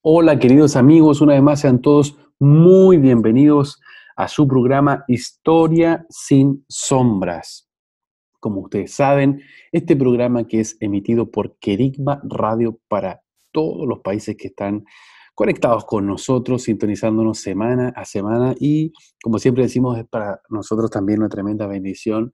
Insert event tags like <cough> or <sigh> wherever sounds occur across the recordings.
Hola queridos amigos, una vez más sean todos muy bienvenidos a su programa Historia sin sombras. Como ustedes saben, este programa que es emitido por Querigma Radio para todos los países que están conectados con nosotros, sintonizándonos semana a semana y como siempre decimos, es para nosotros también una tremenda bendición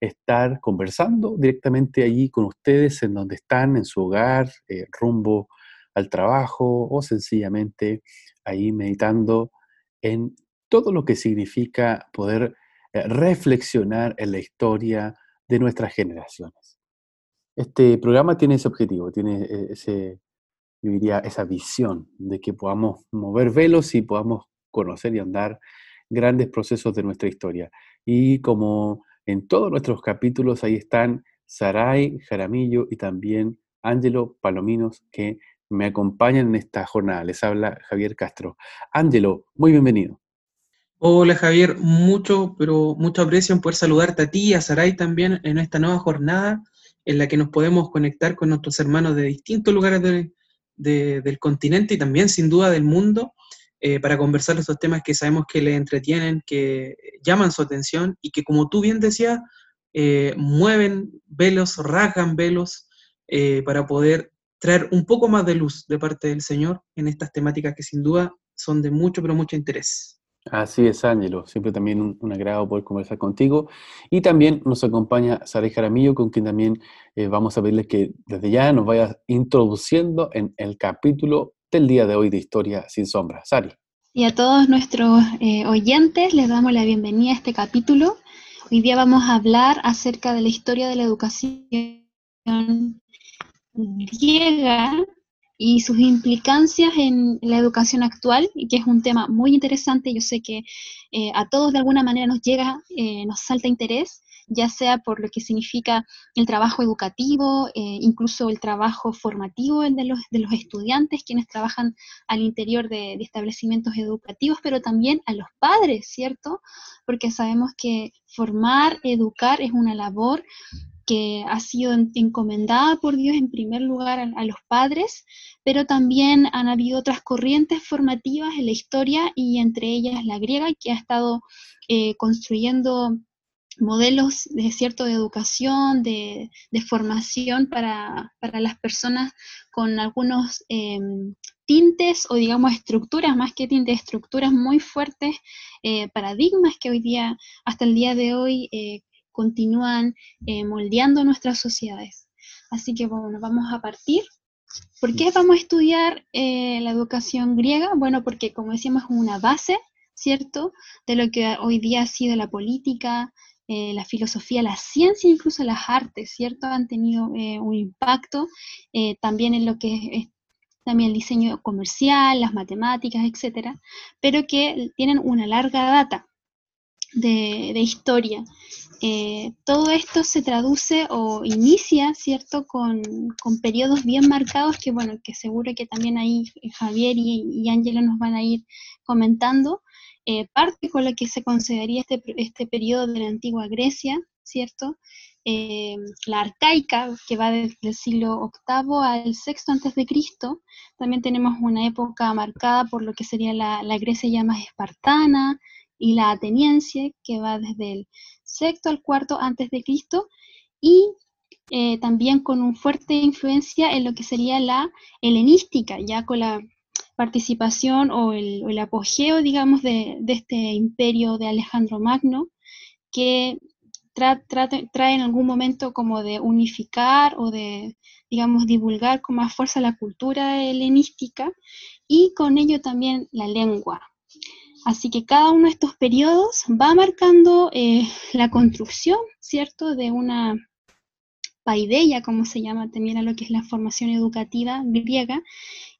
estar conversando directamente allí con ustedes en donde están, en su hogar, eh, rumbo al trabajo o sencillamente ahí meditando en todo lo que significa poder eh, reflexionar en la historia de nuestras generaciones. Este programa tiene ese objetivo, tiene eh, ese, diría, esa visión de que podamos mover velos y podamos conocer y andar grandes procesos de nuestra historia. Y como en todos nuestros capítulos, ahí están Saray Jaramillo y también Ángelo Palominos, que me acompañan en esta jornada. Les habla Javier Castro. Ángelo, muy bienvenido. Hola Javier, mucho, pero mucho aprecio en poder saludarte a ti y a Saray también en esta nueva jornada en la que nos podemos conectar con nuestros hermanos de distintos lugares del continente y también sin duda del mundo eh, para conversar estos temas que sabemos que les entretienen, que llaman su atención y que como tú bien decías, eh, mueven velos, rasgan velos eh, para poder traer un poco más de luz de parte del Señor en estas temáticas que sin duda son de mucho, pero mucho interés. Así es, Ángelo. Siempre también un, agrado poder conversar contigo. Y también nos acompaña Sara Jaramillo, con quien también eh, vamos a pedirle que desde ya nos vaya introduciendo en el capítulo del día de hoy de Historia sin Sombra. Sari. Y a todos nuestros eh, oyentes les damos la bienvenida a este capítulo. Hoy día vamos a hablar acerca de la historia de la educación griega y sus implicancias en la educación actual, y que es un tema muy interesante. Yo sé que eh, a todos de alguna manera nos llega, eh, nos salta interés, ya sea por lo que significa el trabajo educativo, eh, incluso el trabajo formativo de los, de los estudiantes, quienes trabajan al interior de, de establecimientos educativos, pero también a los padres, ¿cierto? Porque sabemos que formar, educar es una labor que ha sido encomendada por Dios en primer lugar a, los padres, pero también han habido otras corrientes formativas en la historia y entre ellas la griega, que ha estado eh, construyendo modelos de cierto de educación, de, formación para, las personas con algunos em, tintes o digamos estructuras, más que tintes, estructuras muy fuertes, eh, paradigmas que hoy día, hasta el día de hoy, eh, continúan eh, moldeando nuestras sociedades. Así que bueno, vamos a partir. ¿Por qué vamos a estudiar eh, la educación griega? Bueno, porque como decíamos es una base, ¿cierto?, de lo que hoy día ha sido la política, eh, la filosofía, la ciencia, incluso las artes, ¿cierto? Han tenido un impacto también en lo que es, también el diseño comercial, las matemáticas, etcétera, pero que tienen una larga data de, historia. Eh, todo esto se traduce o inicia, ¿cierto?, con, periodos bien marcados que, bueno, que seguro que también ahí Javier y, Ángela nos van a ir comentando. Eh, parte con lo que se consideraría este, este periodo de la antigua Grecia, ¿cierto? Eh, la arcaica, que va desde el siglo VIII al VI antes de Cristo. También tenemos una época marcada por lo que sería la, la Grecia ya más espartana y la ateniense, que va desde el sexto al cuarto antes de Cristo, y eh, también con una fuerte influencia en lo que sería la helenística, ya con la participación o el, apogeo, digamos, de, este imperio de Alejandro Magno, que trae en algún momento como de unificar o de, digamos, divulgar con más fuerza la cultura helenística y con ello también la lengua, Así que cada uno de estos periodos va marcando eh, la construcción, ¿cierto?, de una, paideia, como se llama también a lo que es la formación educativa griega,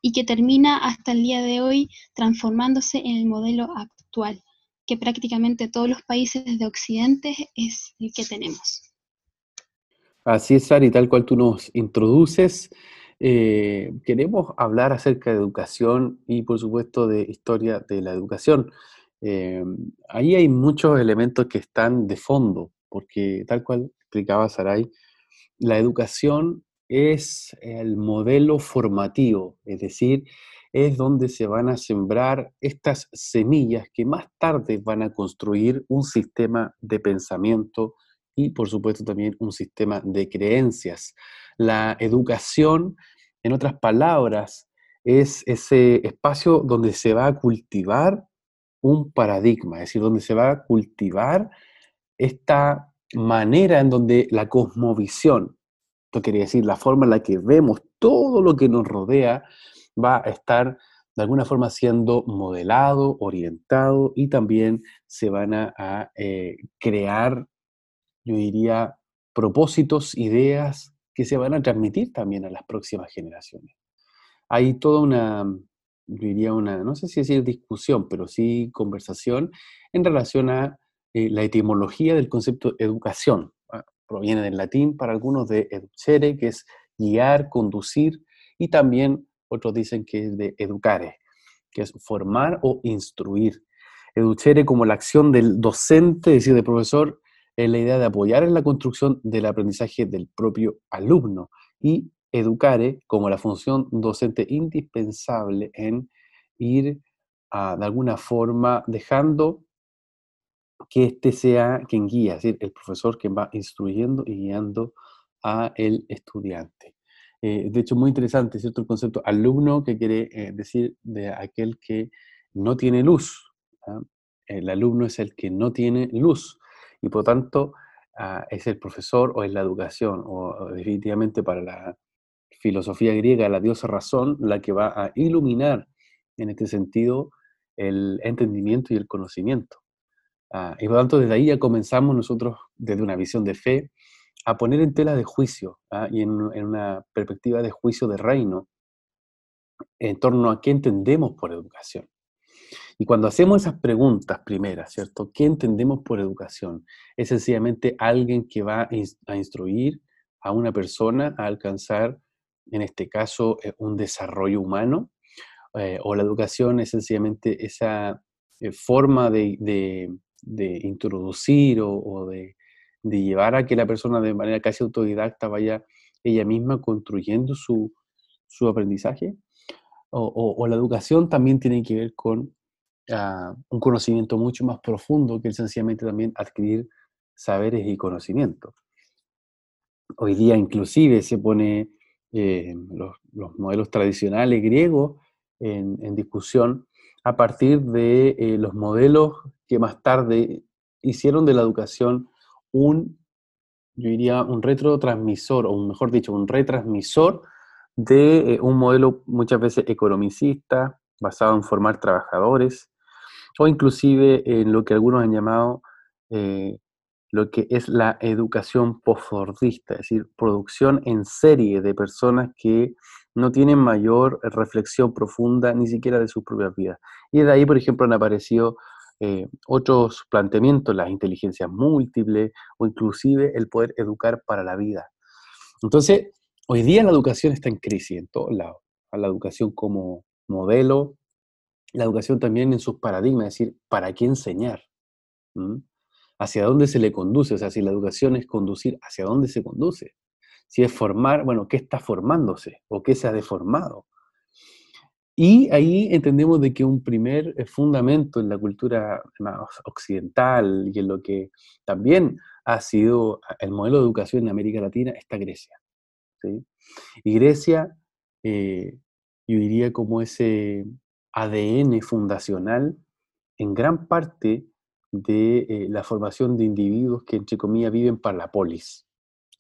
y que termina hasta el día de hoy transformándose en el modelo actual, que prácticamente todos los países de Occidente es el que tenemos. Así es, Sari, tal cual tú nos introduces. Eh, queremos hablar acerca de educación y, por supuesto, de historia de la educación. Eh, ahí hay muchos elementos que están de fondo, porque tal cual explicaba Saray, la educación es el modelo formativo, es decir, es donde se van a sembrar estas semillas que más tarde van a construir un sistema de pensamiento y, por supuesto, también un sistema de creencias. La educación, en otras palabras, es ese espacio donde se va a cultivar un paradigma, es decir, donde se va a cultivar esta manera en donde la cosmovisión, esto quería decir la forma en la que vemos todo lo que nos rodea, va a estar de alguna forma siendo modelado, orientado y también se van a, eh, crear, yo diría, propósitos, ideas que se van a transmitir también a las próximas generaciones. Hay toda una, diría una, no sé si decir discusión, pero sí conversación en relación a eh, la etimología del concepto educación. Proviene del latín para algunos de educere, que es guiar, conducir, y también otros dicen que es de educare, que es formar o instruir. Educere como la acción del docente, es decir, del profesor, es la idea de apoyar en la construcción del aprendizaje del propio alumno y educare como la función docente indispensable en ir a, de alguna forma dejando que este sea quien guía, es decir, el profesor quien va instruyendo y guiando a el estudiante. Eh, de hecho, muy interesante, ¿cierto? El concepto alumno que quiere eh, decir de aquel que no tiene luz. ¿ah? El alumno es el que no tiene luz y por tanto ah, es el profesor o es la educación o, definitivamente para la filosofía griega la diosa razón la que va a iluminar en este sentido el entendimiento y el conocimiento. Ah, y por tanto, desde ahí ya comenzamos nosotros, desde una visión de fe, a poner en tela de juicio ¿ah? y en, una perspectiva de juicio de reino en torno a qué entendemos por educación. Y cuando hacemos esas preguntas primeras, ¿cierto? ¿Qué entendemos por educación? Es sencillamente alguien que va a instruir a una persona a alcanzar, en este caso, eh, un desarrollo humano, eh, o la educación es sencillamente esa eh, forma de, de introducir o, de, llevar a que la persona de manera casi autodidacta vaya ella misma construyendo su, aprendizaje. O, la educación también tiene que ver con ah, un conocimiento mucho más profundo que sencillamente también adquirir saberes y conocimientos. Hoy día inclusive se pone eh, los, modelos tradicionales griegos en discusión a partir de eh, los modelos que más tarde hicieron de la educación un, yo diría, un retrotransmisor, o mejor dicho, un retransmisor de eh, un modelo muchas veces economicista, basado en formar trabajadores, o inclusive en lo que algunos han llamado eh, lo que es la educación postfordista, es decir, producción en serie de personas que no tienen mayor reflexión profunda ni siquiera de sus propias vidas. Y de ahí, por ejemplo, han aparecido eh, otros planteamientos, las inteligencias múltiples o inclusive el poder educar para la vida. Entonces, hoy día la educación está en crisis en todos lados. La educación como modelo, la educación también en sus paradigmas, es decir, ¿para qué enseñar? ¿Mm? ¿Hacia dónde se le conduce? O sea, si la educación es conducir, ¿hacia dónde se conduce? Si es formar, bueno, ¿qué está formándose o qué se ha deformado? Y ahí entendemos de que un primer eh, fundamento en la cultura occidental y en lo que también ha sido el modelo de educación en América Latina está Grecia. Y Grecia, eh, yo diría como ese ADN fundacional en gran parte de eh, la formación de individuos que, entre comillas, viven para la polis.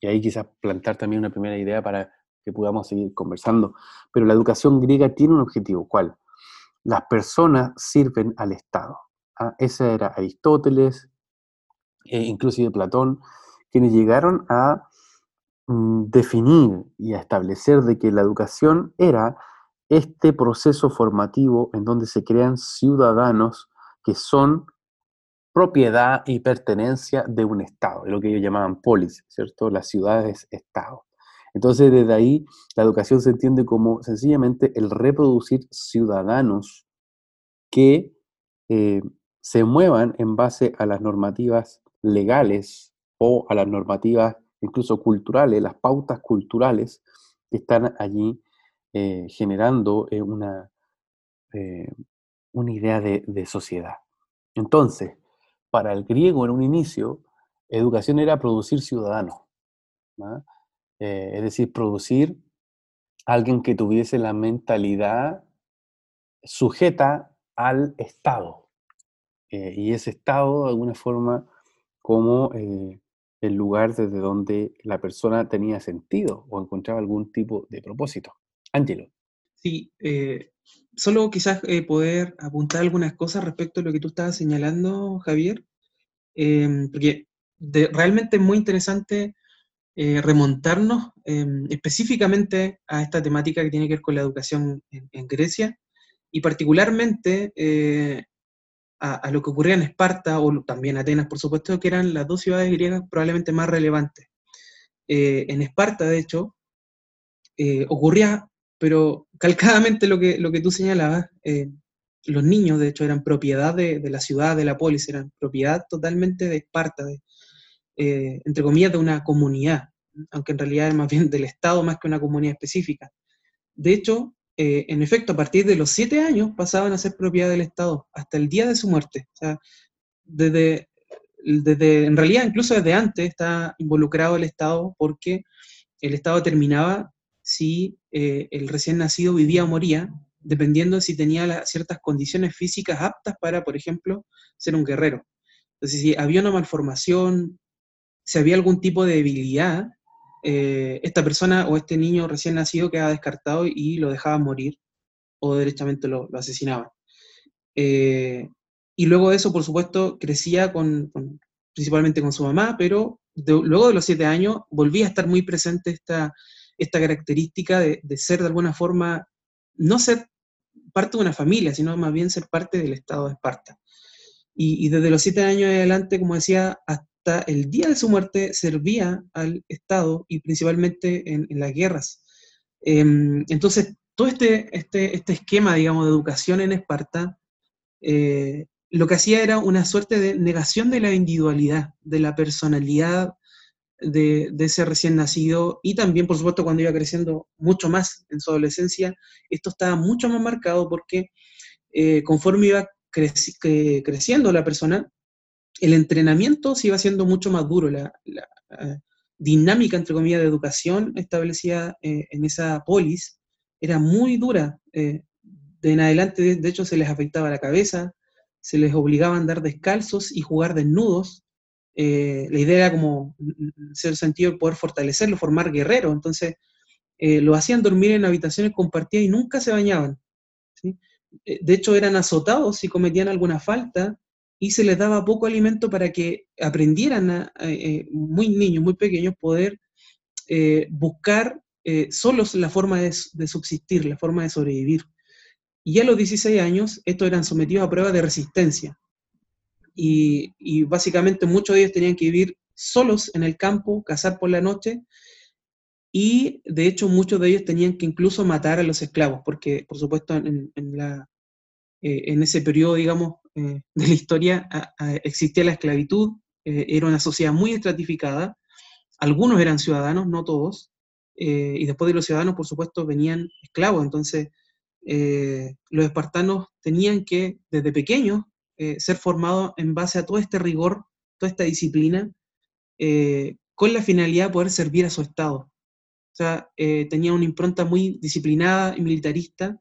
Y ahí quizás plantar también una primera idea para que podamos seguir conversando. Pero la educación griega tiene un objetivo, ¿cuál? Las personas sirven al Estado. ¿ah? Ese era Aristóteles, e inclusive Platón, quienes llegaron a mm, definir y a establecer de que la educación era este proceso formativo en donde se crean ciudadanos que son propiedad y pertenencia de un Estado, lo que ellos llamaban polis, ¿cierto? Las ciudades-Estado. Entonces, desde ahí, la educación se entiende como sencillamente el reproducir ciudadanos que eh, se muevan en base a las normativas legales o a las normativas incluso culturales, las pautas culturales que están allí eh, generando eh, una, una idea de sociedad. Entonces, para el griego en un inicio, educación era producir ciudadanos, eh, es decir, producir alguien que tuviese la mentalidad sujeta al Estado. Eh, y ese Estado, de alguna forma, como eh, el lugar desde donde la persona tenía sentido o encontraba algún tipo de propósito. Ángelo. Sí, solo quizás eh, poder apuntar algunas cosas respecto a lo que tú estabas señalando, Javier, em, porque realmente es muy interesante eh, remontarnos em, específicamente a esta temática que tiene que ver con la educación en, Grecia y particularmente eh, a, lo que ocurría en Esparta o también Atenas, por supuesto, que eran las dos ciudades griegas probablemente más relevantes. en Esparta, de hecho, ocurría pero calcadamente lo que, lo que tú señalabas, eh, los niños de hecho eran propiedad de, la ciudad, de la polis, eran propiedad totalmente de Esparta, eh, entre comillas, de una comunidad, aunque en realidad es más bien del Estado más que una comunidad específica. De hecho, eh, en efecto, a partir de los siete años pasaban a ser propiedad del Estado, hasta el día de su muerte. O sea, desde, desde, en realidad incluso desde antes está involucrado el Estado porque el Estado terminaba si eh, el recién nacido vivía o moría, dependiendo de si tenía ciertas condiciones físicas aptas para, por ejemplo, ser un guerrero. Entonces, si había una malformación, si había algún tipo de debilidad, eh, esta persona o este niño recién nacido quedaba descartado y lo dejaba morir o derechamente lo, asesinaban. Eh, y luego de eso, por supuesto, crecía con, principalmente con su mamá, pero luego de los siete años volvía a estar muy presente esta, esta característica de, ser de alguna forma, no ser parte de una familia, sino más bien ser parte del Estado de Esparta. Y, desde los siete años adelante, como decía, hasta el día de su muerte servía al Estado y principalmente en, las guerras. Em, entonces, todo este, este, este, esquema, digamos, de educación en Esparta, eh, lo que hacía era una suerte de negación de la individualidad, de la personalidad de, ese recién nacido y también, por supuesto, cuando iba creciendo mucho más en su adolescencia, esto estaba mucho más marcado porque eh, conforme iba creciendo la persona, el entrenamiento se iba haciendo mucho más duro, la, eh, dinámica, entre comillas, de educación establecida eh, en esa polis era muy dura. de en adelante, de, hecho, se les afectaba la cabeza, se les obligaba a andar descalzos y jugar desnudos, eh, la idea era como, en el sentido, de poder fortalecerlo, formar guerreros. Entonces, eh, lo hacían dormir en habitaciones compartidas y nunca se bañaban. Eh, de hecho, eran azotados si cometían alguna falta y se les daba poco alimento para que aprendieran, muy niños, muy pequeños, poder buscar solos la forma de, de subsistir, la forma de sobrevivir. Y a los 16 años, estos eran sometidos a pruebas de resistencia y, básicamente muchos de ellos tenían que vivir solos en el campo, cazar por la noche, y de hecho muchos de ellos tenían que incluso matar a los esclavos, porque por supuesto en, la, eh, en ese periodo, digamos, eh, de la historia existía la esclavitud, eh, era una sociedad muy estratificada, algunos eran ciudadanos, no todos, y después de los ciudadanos, por supuesto, venían esclavos, entonces los espartanos tenían que, desde pequeños, eh, ser formado en base a todo este rigor, toda esta disciplina, eh, con la finalidad de poder servir a su Estado. O sea, eh, tenía una impronta muy disciplinada y militarista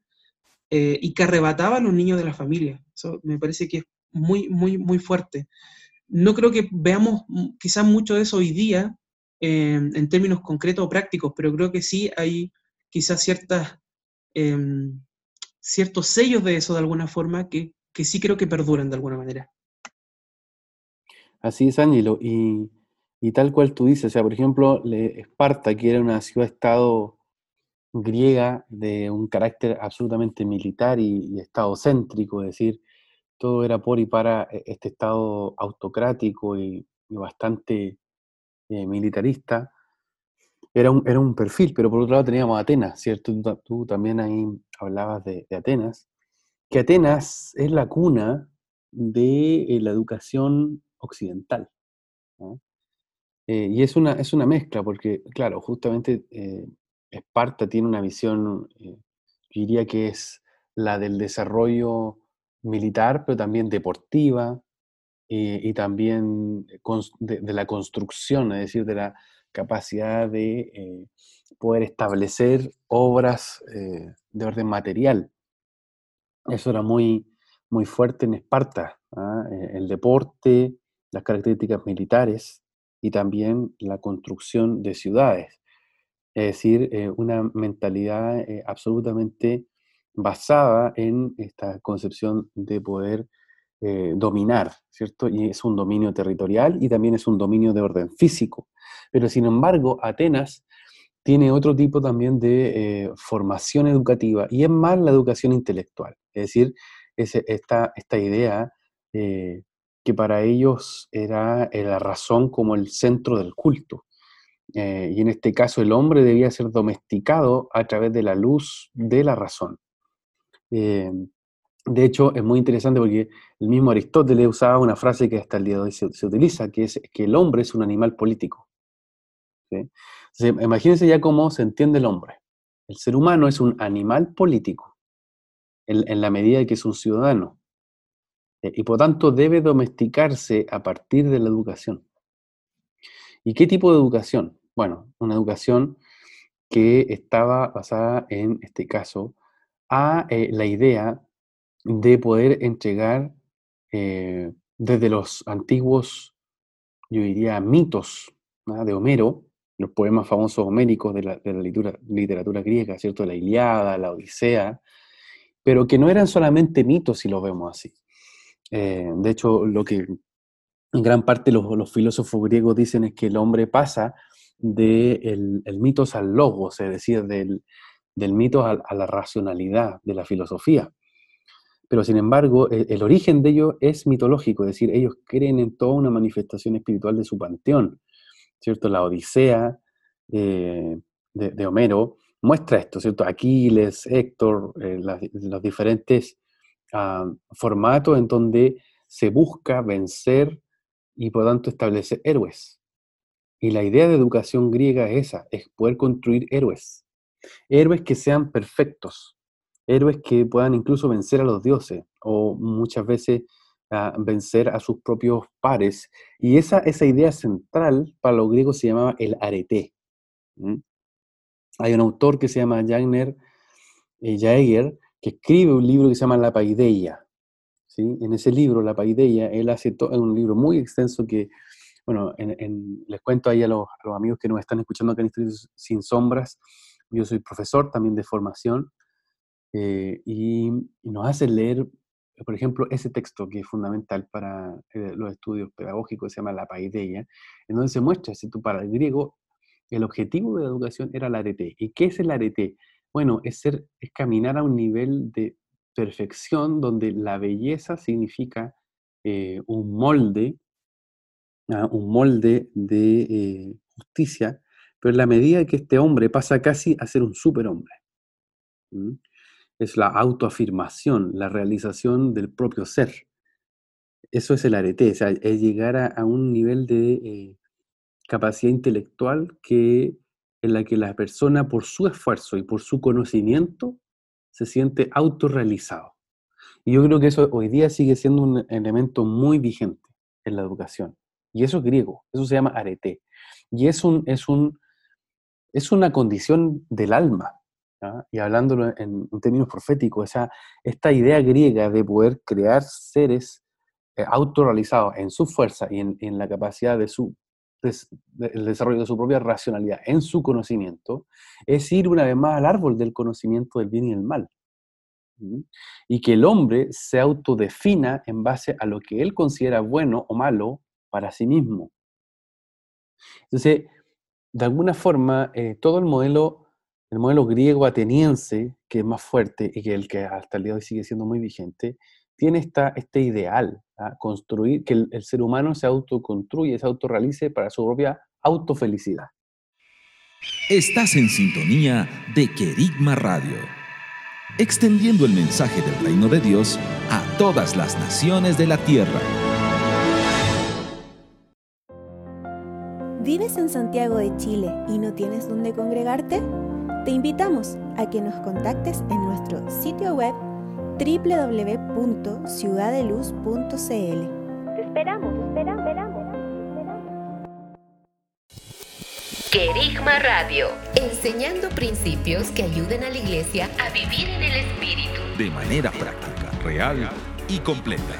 y que arrebataba a los niños de la familia. Eso me parece que es muy, muy, muy fuerte. No creo que veamos quizás mucho de eso hoy día en términos concretos o prácticos, pero creo que sí hay quizás ciertas, em, ciertos sellos de eso de alguna forma que que sí creo que perduran de alguna manera. Así es, Ángelo. Y Y tal cual tú dices, o sea, por ejemplo, Esparta, que era una ciudad-estado griega de un carácter absolutamente militar y, estado céntrico, es decir, todo era por y para e, este estado autocrático y, bastante eh, militarista, era un, era un perfil, pero por otro lado teníamos Atenas, ¿cierto? Tú, también ahí hablabas de, Atenas, que Atenas es la cuna de eh, la educación occidental. Eh, y es una, es una mezcla, porque, claro, justamente eh, Esparta tiene una visión, yo diría que es la del desarrollo militar, pero también deportiva, y también de, la construcción, es decir, de la, capacidad de poder establecer obras de orden material. Eso era muy, muy fuerte en Esparta, ¿ah? eh, el deporte, las características militares y también la construcción de ciudades. Es decir, una mentalidad absolutamente basada en esta concepción de poder dominar, ¿cierto? Y es un dominio territorial y también es un dominio de orden físico. Pero sin embargo, Atenas tiene otro tipo también de eh, formación educativa y es más la educación intelectual. Es decir, esta, idea eh, que para ellos era eh, la razón como el centro del culto. y en este caso el hombre debía ser domesticado a través de la luz de la razón. de hecho, es muy interesante porque el mismo Aristóteles usaba una frase que hasta el día de hoy se utiliza, que es que el hombre es un animal político imagínense ya cómo se entiende el hombre. El ser humano es un animal político, en, la medida de que es un ciudadano, eh, y por tanto debe domesticarse a partir de la educación. ¿Y qué tipo de educación? Bueno, una educación que estaba basada en este caso a eh, la idea de poder entregar eh, desde los antiguos, yo diría, mitos de Homero, los poemas famosos homéricos de la, literatura, griega, ¿cierto? La Iliada, la Odisea, pero que no eran solamente mitos si los vemos así. Eh, de hecho, lo que en gran parte los, filósofos griegos dicen es que el hombre pasa del de mitos al logos, es decir, del, del mito a, la racionalidad de la filosofía. Pero sin embargo, el, el, origen de ello es mitológico, es decir, ellos creen en toda una manifestación espiritual de su panteón. ¿cierto? La Odisea eh, de, Homero muestra esto, ¿cierto? Aquiles, Héctor, eh, los diferentes ah, formatos en donde se busca vencer y por tanto establecer héroes. Y la idea de educación griega es esa, es poder construir héroes. Héroes que sean perfectos, héroes que puedan incluso vencer a los dioses o muchas veces a vencer a sus propios pares. Y esa, esa idea central para los griegos se llamaba el arete. Hay un autor que se llama Jagner eh, Jaeger que escribe un libro que se llama La Paideia. ¿sí? En ese libro, La Paideia, él hace un libro muy extenso que, bueno, les cuento ahí a los, amigos que nos están escuchando acá en Institutos Sin Sombras, yo soy profesor también de formación eh, y, y, nos hace leer por ejemplo, ese texto que es fundamental para eh, los estudios pedagógicos, se llama la paideia, en donde se muestra, tú para el griego, el objetivo de la educación era el arete. ¿Y qué es el arete? Bueno, es, ser, caminar a un nivel de perfección donde la belleza significa eh, un molde, ¿ah? un molde de eh, justicia, pero en la medida que este hombre pasa casi a ser un superhombre es la autoafirmación, la realización del propio ser. Eso es el arete, o sea, es llegar a, un nivel de eh, capacidad intelectual que, en la que la persona por su esfuerzo y por su conocimiento se siente autorrealizado. Y yo creo que eso hoy día sigue siendo un elemento muy vigente en la educación. Y eso es griego, eso se llama arete. Y es, un, es, un, es una condición del alma, y hablándolo en, términos proféticos, esa, esta idea griega de poder crear seres eh, autorrealizados en su fuerza y en, la capacidad de su el desarrollo de su propia racionalidad, en su conocimiento, es ir una vez más al árbol del conocimiento del bien y el mal. Y que el hombre se autodefina en base a lo que él considera bueno o malo para sí mismo. Entonces, de alguna forma, eh, todo el modelo, el modelo griego ateniense, que es más fuerte y que el que hasta el día de hoy sigue siendo muy vigente, tiene esta, este ideal, construir, que el, el, ser humano se autoconstruye, se autorrealice para su propia autofelicidad. Estás en sintonía de Querigma Radio, extendiendo el mensaje del reino de Dios a todas las naciones de la tierra. ¿Vives en Santiago de Chile y no tienes dónde congregarte? Te invitamos a que nos contactes en nuestro sitio web www.ciudadeluz.cl. Te esperamos, esperamos, esperamos. Querigma Radio, enseñando principios que ayuden a la iglesia a vivir en el Espíritu. De manera práctica, real y completa.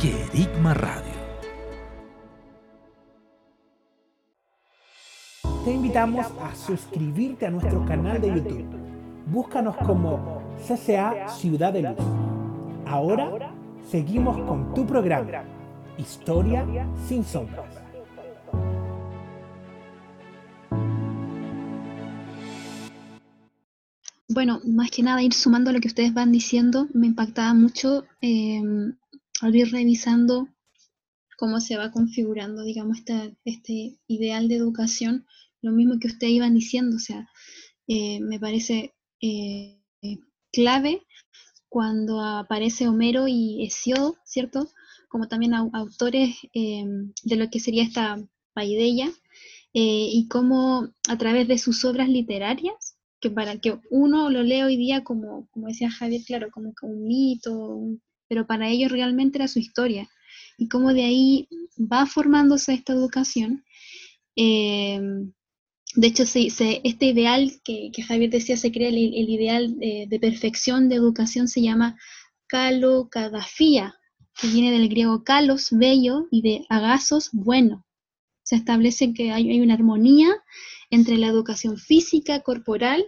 Querigma Radio. Te invitamos a suscribirte a nuestro canal de YouTube. Búscanos como CCA Ciudad de Luz. Ahora seguimos con tu programa, Historia sin sombras. Bueno, más que nada ir sumando lo que ustedes van diciendo, me impactaba mucho eh, al ir revisando cómo se va configurando, digamos, este ideal de educación, lo mismo que ustedes iban diciendo, o sea, eh, me parece eh, clave cuando aparece Homero y Hesiodo, ¿cierto? Como también autores em, de lo que sería esta paideia, eh, y cómo a través de sus obras literarias, que para que uno lo lee hoy día como, como decía Javier, claro, como, un mito, pero para ellos realmente era su historia, y cómo de ahí va formándose esta educación. Em, de hecho, este ideal que, Javier decía, se crea el, ideal de, perfección de educación, se llama calocadafía, que viene del griego kalos, bello, y de agasos, bueno. Se establece que hay, una armonía entre la educación física, corporal,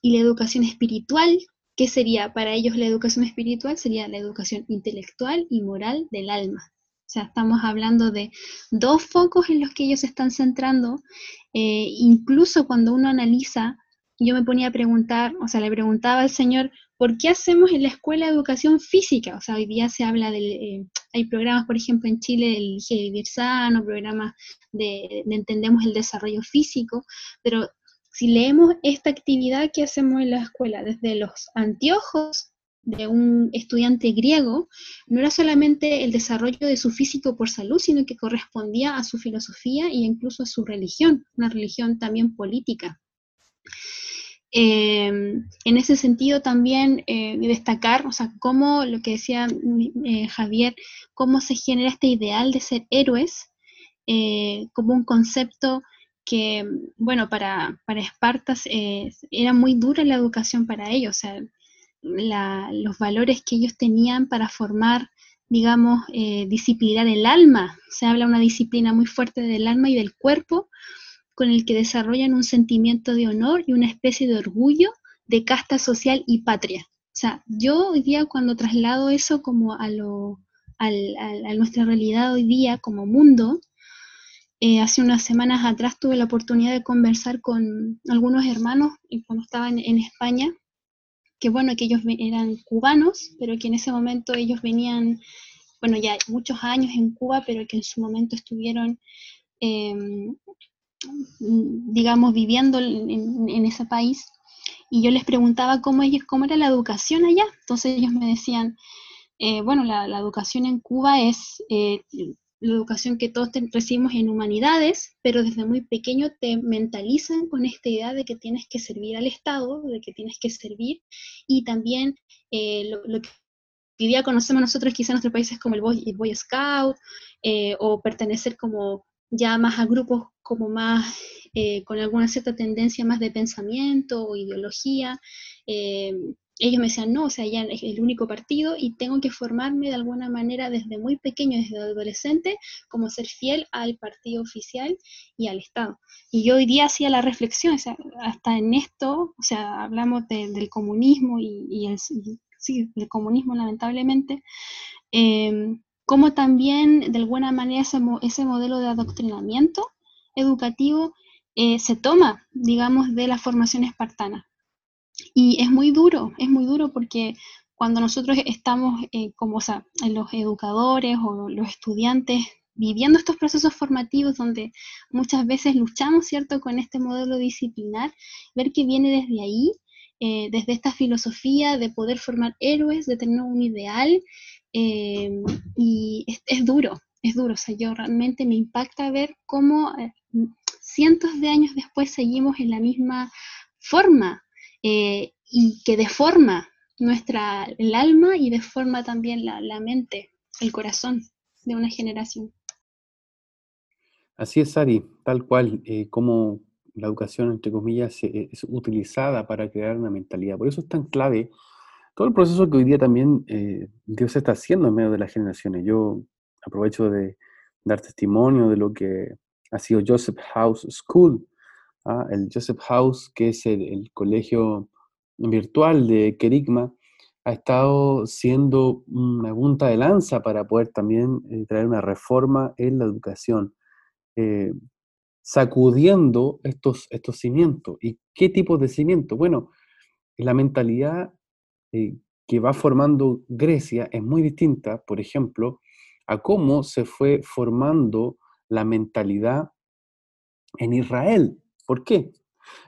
y la educación espiritual, que sería para ellos la educación espiritual, sería la educación intelectual y moral del alma. O sea, estamos hablando de dos focos en los que ellos se están centrando. Eh, incluso cuando uno analiza, yo me ponía a preguntar, o sea, le preguntaba al Señor, ¿por qué hacemos en la escuela educación física? O sea, hoy día se habla del, eh, hay programas, por ejemplo, en Chile, el Vivir Sano, programas de, de Entendemos el Desarrollo Físico, pero si leemos esta actividad que hacemos en la escuela, desde los anteojos de un estudiante griego no era solamente el desarrollo de su físico por salud, sino que correspondía a su filosofía e incluso a su religión, una religión también política. Eh, en ese sentido también eh, destacar, o sea, cómo lo que decía eh, Javier, cómo se genera este ideal de ser héroes como un concepto que, bueno, para, para Esparta era muy dura la educación para ellos, o sea, los valores que ellos tenían para formar, digamos, eh, disciplinar el alma. Se habla una disciplina muy fuerte del alma y del cuerpo, con el que desarrollan un sentimiento de honor y una especie de orgullo de casta social y patria. O sea, yo hoy día cuando traslado eso como a, lo, a nuestra realidad hoy día como mundo, eh, hace unas semanas atrás tuve la oportunidad de conversar con algunos hermanos cuando estaba en España que bueno, que ellos eran cubanos, pero que en ese momento ellos venían, bueno, ya muchos años en Cuba, pero que en su momento estuvieron, em, digamos, viviendo en, ese país. Y yo les preguntaba cómo, ellos, cómo era la educación allá. Entonces ellos me decían, eh, bueno, la, educación en Cuba es eh, la educación que todos recibimos en humanidades, pero desde muy pequeño te mentalizan con esta idea de que tienes que servir al Estado, de que tienes que servir, y también eh, lo, que hoy día conocemos nosotros quizá en nuestros países como el Boy, Scout, eh, o pertenecer como ya más a grupos como más, eh, con alguna cierta tendencia más de pensamiento o ideología, ellos me decían, no, o sea, ya es el único partido y tengo que formarme de alguna manera desde muy pequeño, desde adolescente, como ser fiel al partido oficial y al Estado. Y yo hoy día hacía la reflexión, o sea, hasta en esto, o sea, hablamos del comunismo y, el, sí, del comunismo lamentablemente, eh, como también de alguna manera ese, ese modelo de adoctrinamiento educativo eh, se toma, digamos, de la formación espartana. Y es muy duro, es muy duro porque cuando nosotros estamos eh, como sea, los educadores o los estudiantes viviendo estos procesos formativos donde muchas veces luchamos, ¿cierto?, con este modelo disciplinar, ver que viene desde ahí, eh, desde esta filosofía de poder formar héroes, de tener un ideal, eh, y es, duro, es duro, o sea, yo realmente me impacta ver cómo cientos de años después seguimos en la misma forma y que deforma nuestra, el alma y deforma también la, la mente, el corazón de una generación. Así es, Ari, tal cual, eh, como la educación, entre comillas, eh, es utilizada para crear una mentalidad. Por eso es tan clave todo el proceso que hoy día también eh, Dios está haciendo en medio de las generaciones. Yo aprovecho de dar testimonio de lo que ha sido Joseph House School, ¿ah? el Joseph House, que es el, colegio virtual de Kerigma, ha estado siendo una punta de lanza para poder también traer una reforma en la educación. Eh, sacudiendo estos, estos cimientos. ¿Y qué tipo de cimiento? Bueno, la mentalidad eh, que va formando Grecia es muy distinta, por ejemplo, a cómo se fue formando la mentalidad en Israel. ¿Por qué?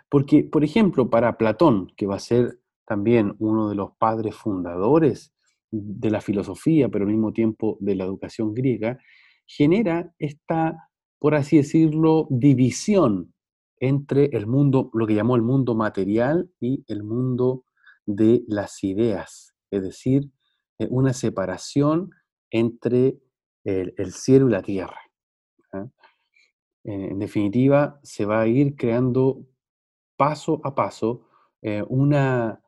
Porque, por ejemplo, para Platón, que va a ser también uno de los padres fundadores de la filosofía, pero al mismo tiempo de la educación griega, genera esta por así decirlo, división entre el mundo, lo que llamó el mundo material y el mundo de las ideas, es decir, eh, una separación entre el, cielo y la tierra. ¿Ah? En definitiva, se va a ir creando paso a paso eh, una,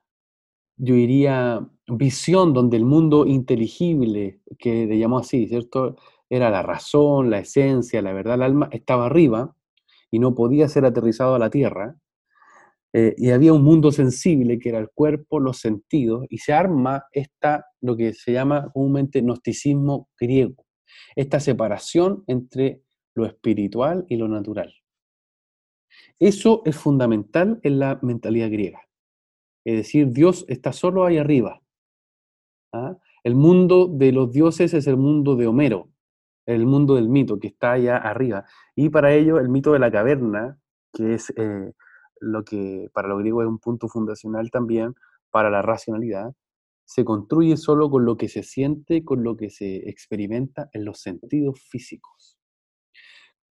yo diría, visión donde el mundo inteligible, que le llamó así, ¿cierto? era la razón, la esencia, la verdad, el alma, estaba arriba y no podía ser aterrizado a la tierra. Eh, y había un mundo sensible que era el cuerpo, los sentidos, y se arma esta, lo que se llama comúnmente gnosticismo griego, esta separación entre lo espiritual y lo natural. Eso es fundamental en la mentalidad griega. Es decir, Dios está solo ahí arriba. ¿ah? El mundo de los dioses es el mundo de Homero, el mundo del mito que está allá arriba. Y para ello el mito de la caverna, que es eh, lo que para los griegos es un punto fundacional también para la racionalidad, se construye solo con lo que se siente, con lo que se experimenta en los sentidos físicos.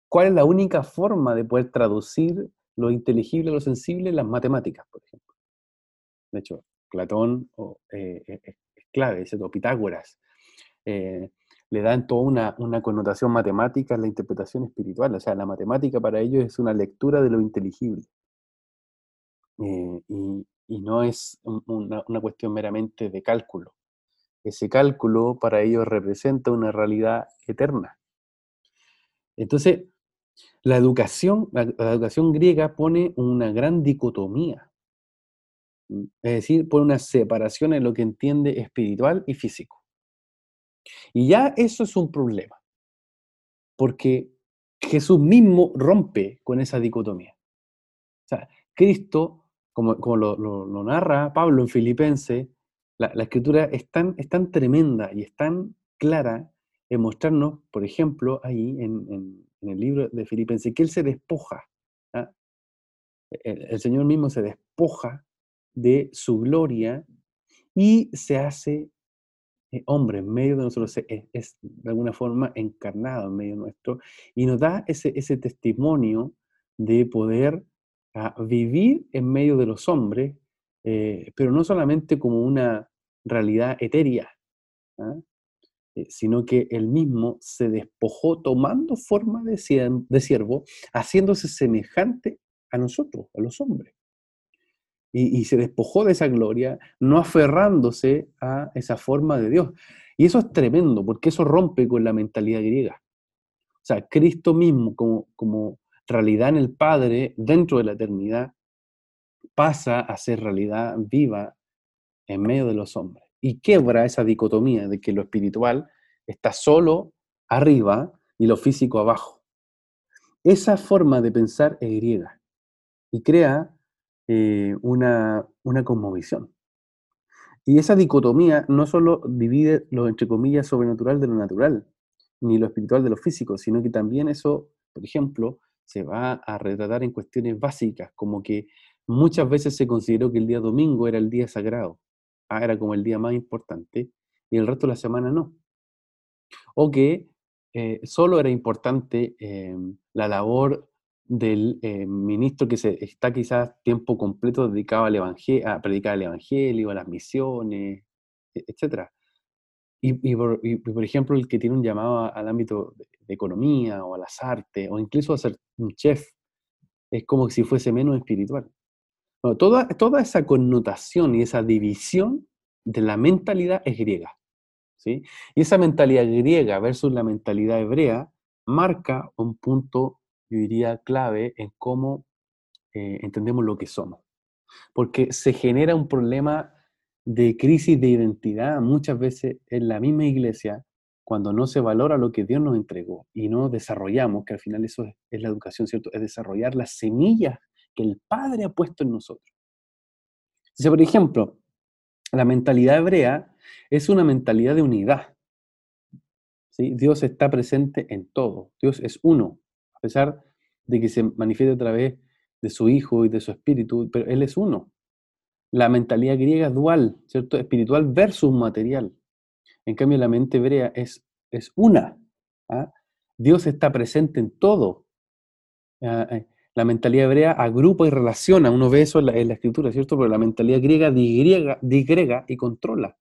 ¿Cuál es la única forma de poder traducir lo inteligible a lo sensible? Las matemáticas, por ejemplo. De hecho, Platón eh, eh, es clave, ¿cierto? Pitágoras le dan toda una, una, connotación matemática a la interpretación espiritual. O sea, la matemática para ellos es una lectura de lo inteligible. Eh, y, y, no es una, una, cuestión meramente de cálculo. Ese cálculo para ellos representa una realidad eterna. Entonces, la educación, la, la educación griega pone una gran dicotomía. Es decir, pone una separación en lo que entiende espiritual y físico. Y ya eso es un problema, porque Jesús mismo rompe con esa dicotomía. O sea, Cristo, como, como lo, narra Pablo en Filipenses, la, escritura es tan, es tan, tremenda y es tan clara en mostrarnos, por ejemplo, ahí en, el libro de Filipenses, que Él se despoja. ¿ah? el Señor mismo se despoja de su gloria y se hace eh, hombre en medio de nosotros, es, de alguna forma encarnado en medio nuestro y nos da ese, ese testimonio de poder ah, vivir en medio de los hombres, eh, pero no solamente como una realidad etérea, ¿ah? Eh, sino que él mismo se despojó tomando forma de, siervo, haciéndose semejante a nosotros, a los hombres y, se despojó de esa gloria, no aferrándose a esa forma de Dios. Y eso es tremendo, porque eso rompe con la mentalidad griega. O sea, Cristo mismo como, como realidad en el Padre, dentro de la eternidad, pasa a ser realidad viva en medio de los hombres. Y quebra esa dicotomía de que lo espiritual está solo arriba y lo físico abajo. Esa forma de pensar es griega y crea eh, una, una cosmovisión. Y esa dicotomía no solo divide lo, entre comillas, sobrenatural de lo natural, ni lo espiritual de lo físico, sino que también eso, por ejemplo, se va a retratar en cuestiones básicas, como que muchas veces se consideró que el día domingo era el día sagrado, ah, era como el día más importante, y el resto de la semana no. O que eh, solo era importante em, la labor del eh, ministro que se, está quizás tiempo completo dedicado a predicar el evangelio, a las misiones, e, etc. Y, por, ejemplo, el que tiene un llamado al ámbito de, economía o a las artes, o incluso a ser un chef, es como si fuese menos espiritual. Toda, toda esa connotación y esa división de la mentalidad es griega. ¿sí? Y esa mentalidad griega versus la mentalidad hebrea marca un punto yo diría, clave en cómo eh, entendemos lo que somos. Porque se genera un problema de crisis de identidad muchas veces en la misma iglesia cuando no se valora lo que Dios nos entregó y no desarrollamos, que al final eso es, la educación, ¿cierto? Es desarrollar las semillas que el Padre ha puesto en nosotros. O por ejemplo, la mentalidad hebrea es una mentalidad de unidad. Dios está presente en todo. Dios es uno a pesar de que se manifieste a través de su Hijo y de su Espíritu, pero Él es uno. La mentalidad griega es dual, ¿cierto? Espiritual versus material. En cambio, la mente hebrea es, es una. ¿ah? Dios está presente en todo. Ah, eh, la mentalidad hebrea agrupa y relaciona, uno ve eso en la, escritura, ¿cierto? Pero la mentalidad griega digrega, y controla.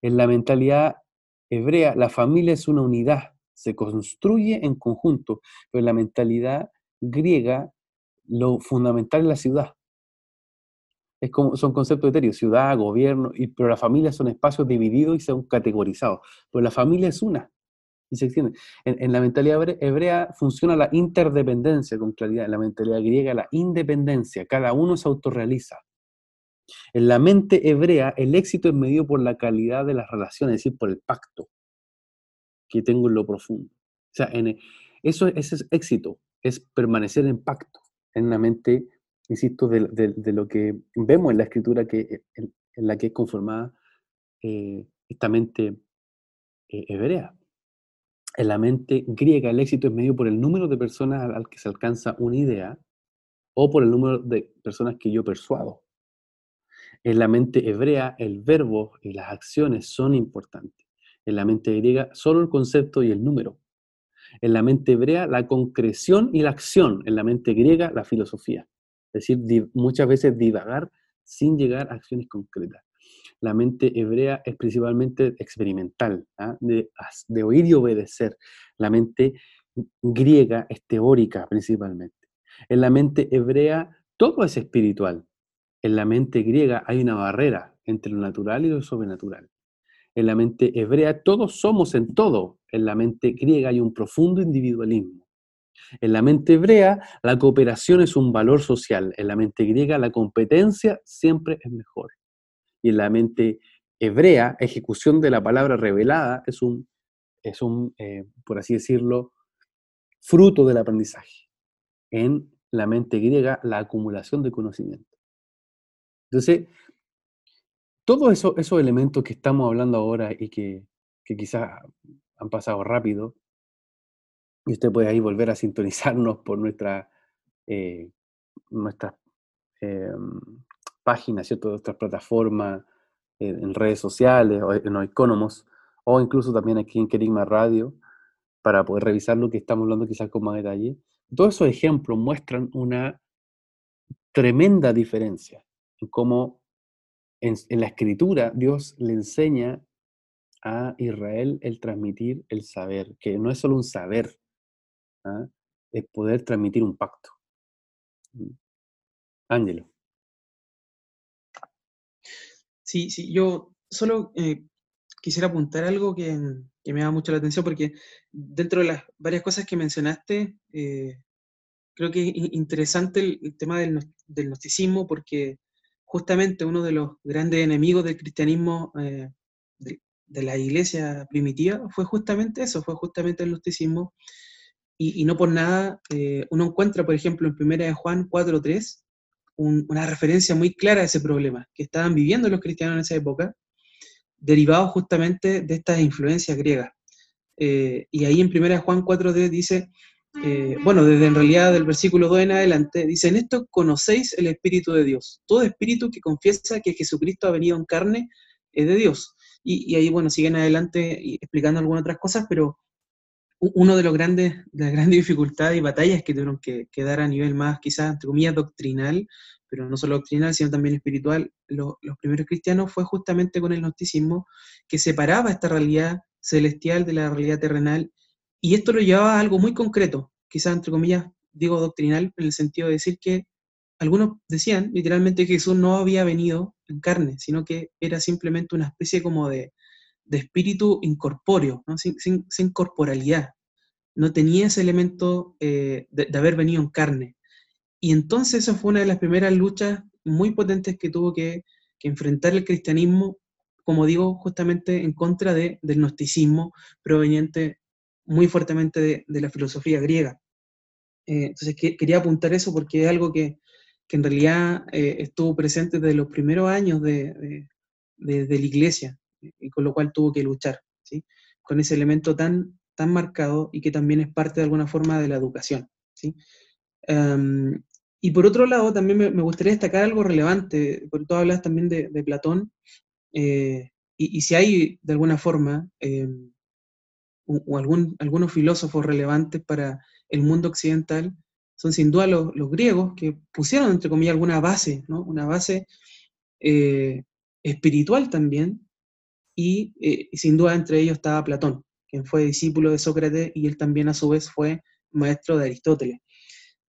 En la mentalidad hebrea, la familia es una unidad, se construye en conjunto, pero en la mentalidad griega lo fundamental es la ciudad. Es como, son conceptos etéreos, ciudad, gobierno, y, pero la familia son espacios divididos y son categorizados. Pero la familia es una y se extiende. En, la mentalidad hebrea funciona la interdependencia con claridad, en la mentalidad griega la independencia, cada uno se autorrealiza. En la mente hebrea el éxito es medido por la calidad de las relaciones, es decir, por el pacto que tengo en lo profundo. O sea, en, e, eso, ese es éxito, es permanecer en pacto, en la mente, insisto, de, lo que vemos en la escritura que, en, la que es conformada eh, esta mente eh, hebrea. En la mente griega el éxito es medido por el número de personas al, que se alcanza una idea o por el número de personas que yo persuado. En la mente hebrea el verbo y las acciones son importantes. En la mente griega, solo el concepto y el número. En la mente hebrea, la concreción y la acción. En la mente griega, la filosofía. Es decir, muchas veces divagar sin llegar a acciones concretas. La mente hebrea es principalmente experimental, ¿ah? de, de oír y obedecer. La mente griega es teórica principalmente. En la mente hebrea todo es espiritual. En la mente griega hay una barrera entre lo natural y lo sobrenatural. En la mente hebrea todos somos en todo. En la mente griega hay un profundo individualismo. En la mente hebrea la cooperación es un valor social. En la mente griega la competencia siempre es mejor. Y en la mente hebrea, ejecución de la palabra revelada es un, es un eh, por así decirlo, fruto del aprendizaje. En la mente griega, la acumulación de conocimiento. Entonces, todos eso, esos elementos que estamos hablando ahora y que, quizás han pasado rápido, y usted puede ahí volver a sintonizarnos por nuestra, eh, nuestras em, páginas, ¿cierto? nuestras plataformas eh, en redes sociales o en Economos, o incluso también aquí en Querigma Radio, para poder revisar lo que estamos hablando quizás con más detalle. Todos esos ejemplos muestran una tremenda diferencia en cómo en, la escritura Dios le enseña a Israel el transmitir el saber, que no es solo un saber, ¿ah? es poder transmitir un pacto. Mm. Ángelo. Sí, sí, yo solo eh, quisiera apuntar algo que, me da mucho la atención porque dentro de las varias cosas que mencionaste, eh, creo que es interesante el, tema del, del, gnosticismo porque justamente uno de los grandes enemigos del cristianismo eh, de, la iglesia primitiva fue justamente eso, fue justamente el gnosticismo, y, no por nada uno encuentra, por ejemplo, en Primera de Juan 4.3, una referencia muy clara a ese problema que estaban viviendo los cristianos en esa época, derivado justamente de estas influencias griegas. Eh, y ahí en Primera de Juan 4.3 dice, eh, bueno, desde en realidad del versículo 2 en adelante, dice, en esto conocéis el Espíritu de Dios. Todo espíritu que confiesa que Jesucristo ha venido en carne es de Dios. Y, ahí, bueno, siguen adelante explicando algunas otras cosas, pero uno de los grandes, de las grandes <laughs> dificultades y batallas que tuvieron que, dar a nivel más, quizás, entre comillas, doctrinal, pero no solo doctrinal, sino también espiritual, los primeros cristianos fue justamente con el gnosticismo, que separaba esta realidad celestial de la realidad terrenal, y esto lo llevaba a algo muy concreto, quizás, entre comillas, digo doctrinal, en el sentido de decir que algunos decían literalmente que Jesús no había venido en carne, sino que era simplemente una especie como de, de espíritu incorpóreo, sin, corporalidad. No tenía ese elemento eh, de, haber venido en carne. Y entonces eso fue una de las primeras luchas muy potentes que tuvo que, enfrentar el cristianismo, como digo, justamente en contra del gnosticismo proveniente muy fuertemente de, la filosofía griega. Eh, entonces quería apuntar eso porque es algo que, en realidad eh, estuvo presente desde los primeros años de, de la iglesia y con lo cual tuvo que luchar, ¿sí? con ese elemento tan, tan marcado y que también es parte de alguna forma de la educación. ¿sí? Em, y por otro lado, también me, gustaría destacar algo relevante, porque tú hablas también de, Platón, eh, y, si hay de alguna forma em, o, algún, algunos filósofos relevantes para el mundo occidental, son sin duda los, griegos que pusieron, entre comillas, alguna base, ¿no? una base eh, espiritual también, eh, y, sin duda entre ellos estaba Platón, quien fue discípulo de Sócrates y él también a su vez fue maestro de Aristóteles.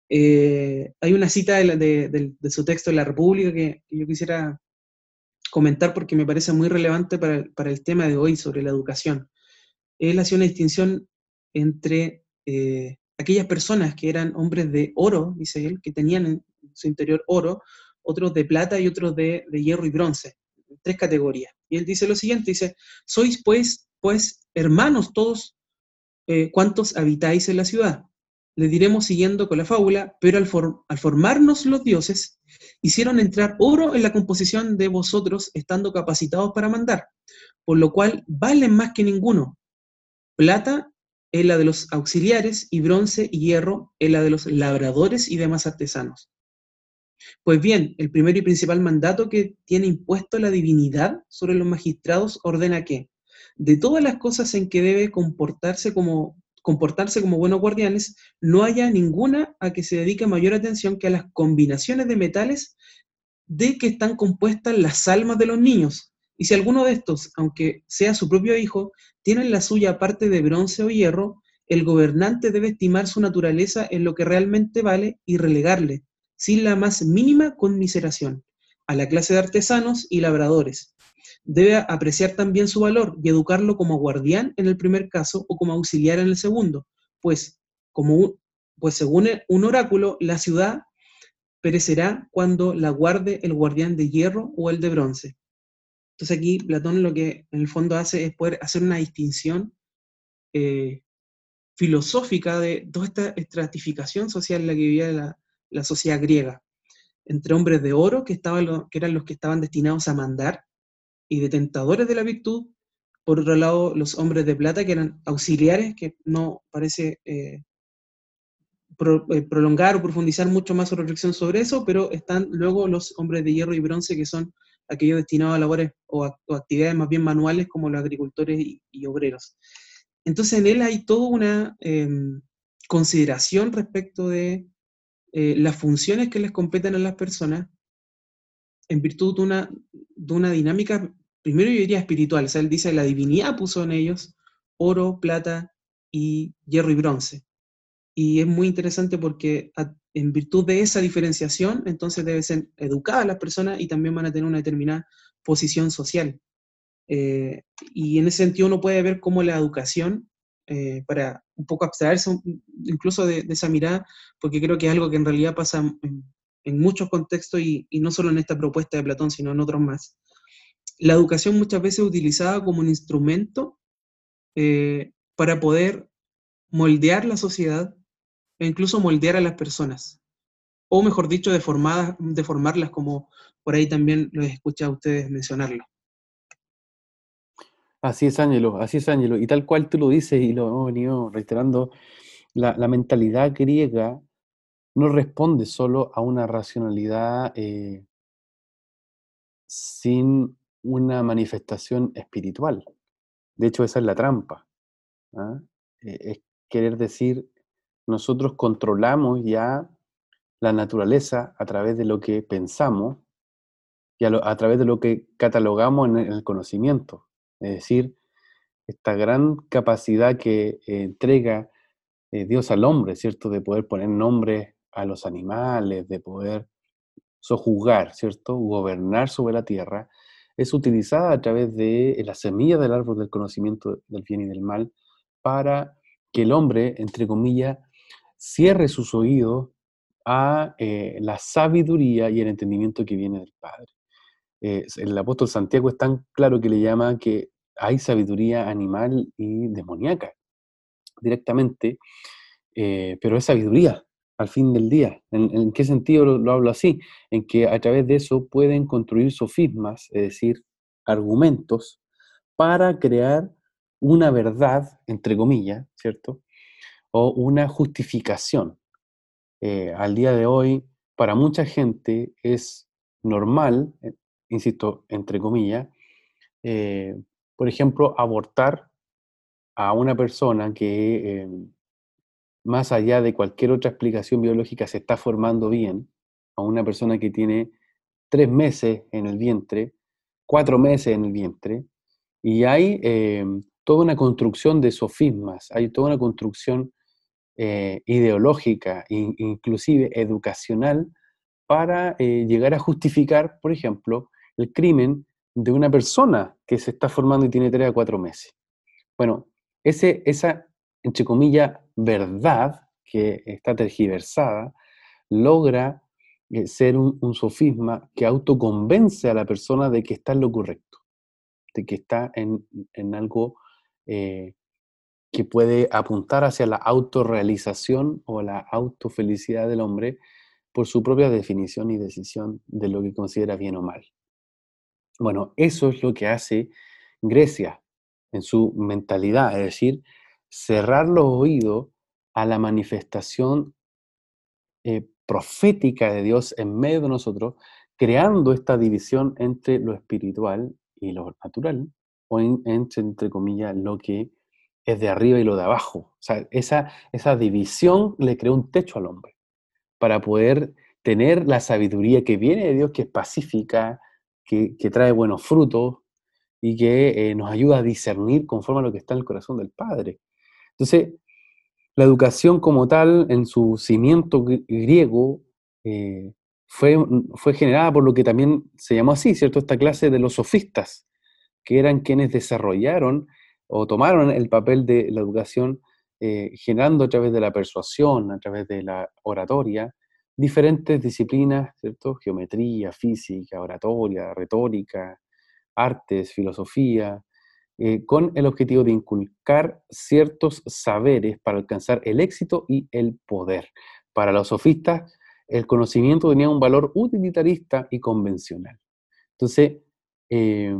Eh, hay una cita de, su texto de La República que, yo quisiera comentar porque me parece muy relevante para, el tema de hoy sobre la educación. Él hacía una distinción entre eh, aquellas personas que eran hombres de oro, dice él, que tenían en su interior oro, otros de plata y otros de hierro y bronce tres categorías. Y él dice lo siguiente, dice, sois pues, pues hermanos todos eh, cuantos habitáis en la ciudad. Le diremos siguiendo con la fábula, pero al, al formarnos los dioses, hicieron entrar oro en la composición de vosotros, estando capacitados para mandar, por lo cual valen más que ninguno. Plata es la de los auxiliares y bronce y hierro es la de los labradores y demás artesanos. Pues bien, el primer y principal mandato que tiene impuesto la divinidad sobre los magistrados ordena que, de todas las cosas en que debe comportarse como, comportarse como buenos guardianes, no haya ninguna a que se dedique mayor atención que a las combinaciones de metales de que están compuestas las almas de los niños. Y si alguno de estos, aunque sea su propio hijo, tiene la suya parte de bronce o hierro, el gobernante debe estimar su naturaleza en lo que realmente vale y relegarle, sin la más mínima conmiseración, a la clase de artesanos y labradores. Debe apreciar también su valor y educarlo como guardián en el primer caso o como auxiliar en el segundo, pues, como pues según un oráculo, la ciudad perecerá cuando la guarde el guardián de hierro o el de bronce. Entonces aquí Platón lo que en el fondo hace es poder hacer una distinción eh, filosófica de toda esta estratificación social en la que vivía la, la sociedad griega, entre hombres de oro, que, estaban que eran los que estaban destinados a mandar, y detentadores de la virtud, por otro lado, los hombres de plata, que eran auxiliares, que no parece eh, eh, prolongar o profundizar mucho más su reflexión sobre eso, pero están luego los hombres de hierro y bronce, que son aquellos destinados a labores o, actividades más bien manuales, como los agricultores y, obreros. Entonces, en él hay toda una em, consideración respecto de eh, las funciones que les competen a las personas en virtud de una, de una dinámica, primero yo diría espiritual, o sea, él dice, la divinidad puso en ellos oro, plata y hierro y bronce. Y es muy interesante porque en virtud de esa diferenciación, entonces deben ser educadas las personas y también van a tener una determinada posición social. Eh, y en ese sentido uno puede ver cómo la educación eh, para un poco abstraerse incluso de, esa mirada, porque creo que es algo que en realidad pasa en, muchos contextos y, no solo en esta propuesta de Platón, sino en otros más. La educación muchas veces es utilizada como un instrumento eh, para poder moldear la sociedad e incluso moldear a las personas. O mejor dicho, deformarlas como por ahí también los escucha a ustedes mencionarlo. Así es, Ángelo, así es, Ángelo. Y tal cual tú lo dices y lo hemos venido reiterando, la, mentalidad griega no responde solo a una racionalidad eh, sin una manifestación espiritual. De hecho, esa es la trampa. ¿ah? Eh, es querer decir, nosotros controlamos ya la naturaleza a través de lo que pensamos y a, través de lo que catalogamos en el conocimiento. Es decir, esta gran capacidad que entrega eh, Dios al hombre, ¿cierto? De poder poner nombre a los animales, de poder sojuzgar, ¿cierto? Gobernar sobre la tierra, es utilizada a través de la semilla del árbol del conocimiento del bien y del mal para que el hombre, entre comillas, cierre sus oídos a eh, la sabiduría y el entendimiento que viene del Padre. Eh, el apóstol Santiago es tan claro que le llama que hay sabiduría animal y demoníaca directamente, eh, pero es sabiduría al fin del día. ¿En, qué sentido lo, hablo así? En que a través de eso pueden construir sofismas, es decir, argumentos, para crear una verdad, entre comillas, ¿cierto? O una justificación. Eh, al día de hoy, para mucha gente es normal, insisto, entre comillas, por ejemplo, abortar a una persona que, em, más allá de cualquier otra explicación biológica, se está formando bien, a una persona que tiene tres meses en el vientre, cuatro meses en el vientre, y hay em, toda una construcción de sofismas, hay toda una construcción eh, ideológica, inclusive educacional, para eh, llegar a justificar, por ejemplo, el crimen de una persona que se está formando y tiene tres a cuatro meses. Bueno, ese, esa, entre comillas, verdad que está tergiversada, logra eh, ser un, sofisma que autoconvence a la persona de que está en lo correcto, de que está en, algo eh, que puede apuntar hacia la autorrealización o la autofelicidad del hombre por su propia definición y decisión de lo que considera bien o mal. Bueno, eso es lo que hace Grecia en su mentalidad, es decir, cerrar los oídos a la manifestación eh, profética de Dios en medio de nosotros, creando esta división entre lo espiritual y lo natural, o entre, entre comillas, lo que es de arriba y lo de abajo. O sea, esa, esa división le creó un techo al hombre para poder tener la sabiduría que viene de Dios, que es pacífica, que, trae buenos frutos y que eh, nos ayuda a discernir conforme a lo que está en el corazón del Padre. Entonces, la educación como tal, en su cimiento griego, eh, fue, fue generada por lo que también se llamó así, ¿cierto? Esta clase de los sofistas, que eran quienes desarrollaron o tomaron el papel de la educación eh, generando a través de la persuasión, a través de la oratoria, diferentes disciplinas, ¿cierto? Geometría, física, oratoria, retórica, artes, filosofía, eh, con el objetivo de inculcar ciertos saberes para alcanzar el éxito y el poder. Para los sofistas, el conocimiento tenía un valor utilitarista y convencional. Entonces, eh,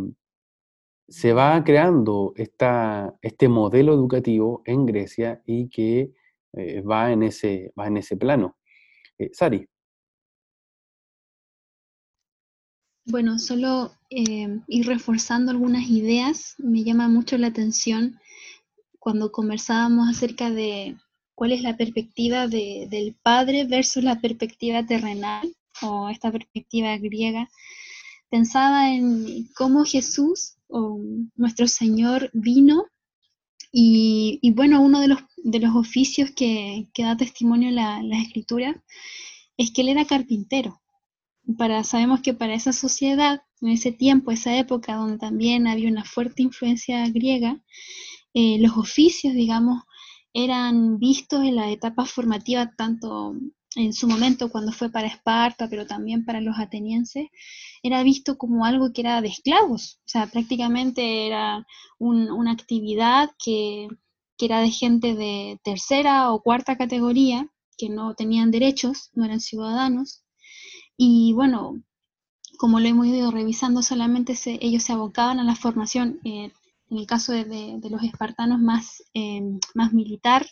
se va creando esta, este modelo educativo en Grecia y que eh, va, en ese, va en ese plano. Eh, Sari. Bueno, solo eh, ir reforzando algunas ideas. Me llama mucho la atención cuando conversábamos acerca de cuál es la perspectiva del Padre versus la perspectiva terrenal o esta perspectiva griega. Pensaba en cómo Jesús o nuestro Señor vino y, bueno, uno de los, de los oficios que, que da testimonio la, la escritura es que él era carpintero. Para, sabemos que para esa sociedad, en ese tiempo, esa época donde también había una fuerte influencia griega, eh, los oficios, digamos, eran vistos en la etapa formativa tanto en su momento cuando fue para Esparta, pero también para los atenienses, era visto como algo que era de esclavos, o sea, prácticamente era una actividad que, que era de gente de tercera o cuarta categoría, que no tenían derechos, no eran ciudadanos. Y bueno, como lo hemos ido revisando, solamente ellos se abocaban a la formación, eh, en el caso de, los espartanos, más, eh, más militar,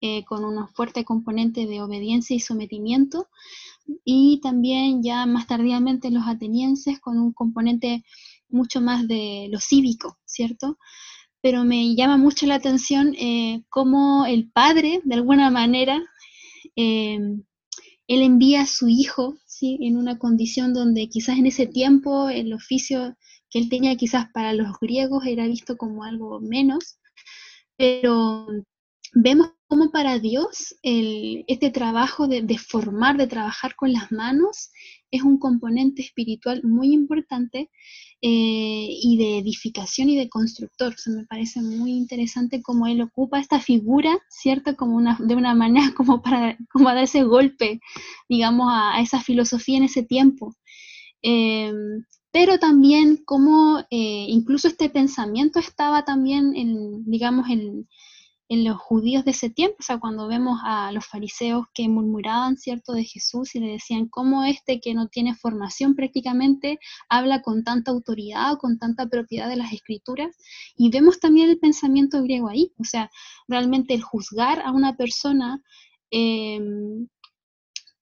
eh, con un fuerte componente de obediencia y sometimiento, y también ya más tardíamente los atenienses con un componente mucho más de lo cívico, ¿cierto? Pero me llama mucho la atención cómo el padre, de alguna manera, él envía a su hijo en una condición donde quizás en ese tiempo el oficio que él tenía quizás para los griegos era visto como algo menos, pero vemos cómo para Dios este trabajo de, formar, de trabajar con las manos, es un componente espiritual muy importante eh, y de edificación y de constructor. O me parece muy interesante cómo él ocupa esta figura, ¿cierto? Como una, de una manera <laughs> como para como dar ese golpe, digamos, a, esa filosofía en ese tiempo. Eh, pero también como eh, incluso este pensamiento estaba también en, digamos, en, en los judíos de ese tiempo, o sea, cuando vemos a los fariseos que murmuraban, ¿cierto?, de Jesús y le decían, ¿cómo este que no tiene formación prácticamente habla con tanta autoridad o con tanta propiedad de las escrituras? Y vemos también el pensamiento griego ahí, o sea, realmente el juzgar a una persona em,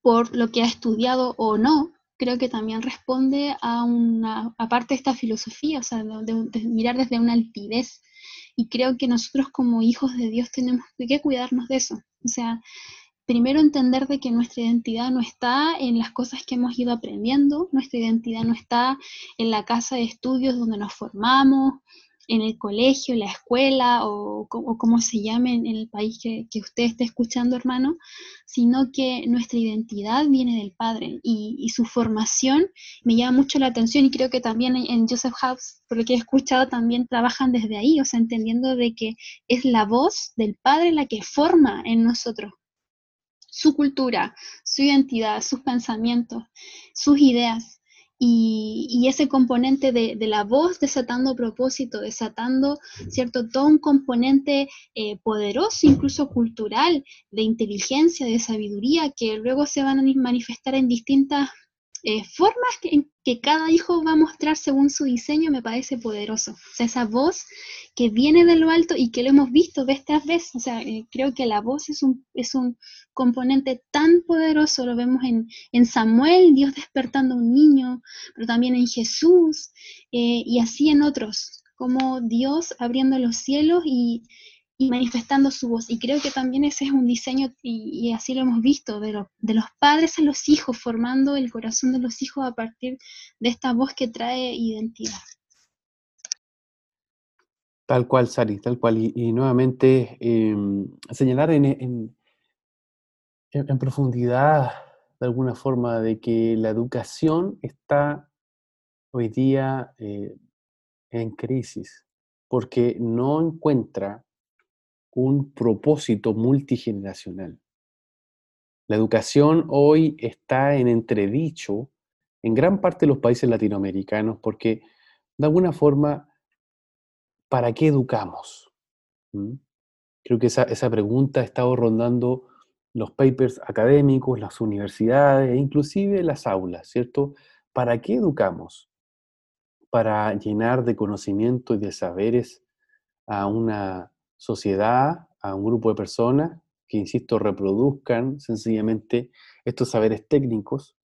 por lo que ha estudiado o no, creo que también responde a una, aparte de esta filosofía, o sea, de mirar desde una altivez y creo que nosotros como hijos de Dios tenemos que cuidarnos de eso. O sea, primero entender de que nuestra identidad no está en las cosas que hemos ido aprendiendo, nuestra identidad no está en la casa de estudios donde nos formamos, en el colegio, la escuela o, como se llame en, el país que, usted esté escuchando, hermano, sino que nuestra identidad viene del Padre y, su formación me llama mucho la atención y creo que también en, Joseph House, por lo que he escuchado, también trabajan desde ahí, o sea, entendiendo de que es la voz del Padre la que forma en nosotros su cultura, su identidad, sus pensamientos, sus ideas. Y, ese componente de, la voz desatando propósito, desatando, ¿cierto? Todo un componente eh, poderoso, incluso cultural, de inteligencia, de sabiduría, que luego se van a manifestar en distintas eh, formas que, que cada hijo va a mostrar según su diseño me parece poderoso. O sea, esa voz que viene de lo alto y que lo hemos visto vez tras vez. O sea, eh, creo que la voz es un, es un componente tan poderoso. Lo vemos en, en Samuel, Dios despertando a un niño, pero también en Jesús eh, y así en otros, como Dios abriendo los cielos y, y manifestando su voz. Y creo que también ese es un diseño, y, así lo hemos visto, de, de, los padres a los hijos, formando el corazón de los hijos a partir de esta voz que trae identidad. Tal cual, Sari, tal cual. Y, nuevamente em, señalar en, en, en, profundidad, de alguna forma, de que la educación está hoy día eh, en crisis, porque no encuentra un propósito multigeneracional. La educación hoy está en entredicho en gran parte de los países latinoamericanos porque, de alguna forma, ¿para qué educamos? ¿Mm? Creo que esa, pregunta ha estado rondando los papers académicos, las universidades e inclusive las aulas, ¿cierto? ¿Para qué educamos? Para llenar de conocimiento y de saberes a una sociedad, a un grupo de personas que, insisto, reproduzcan sencillamente estos saberes técnicos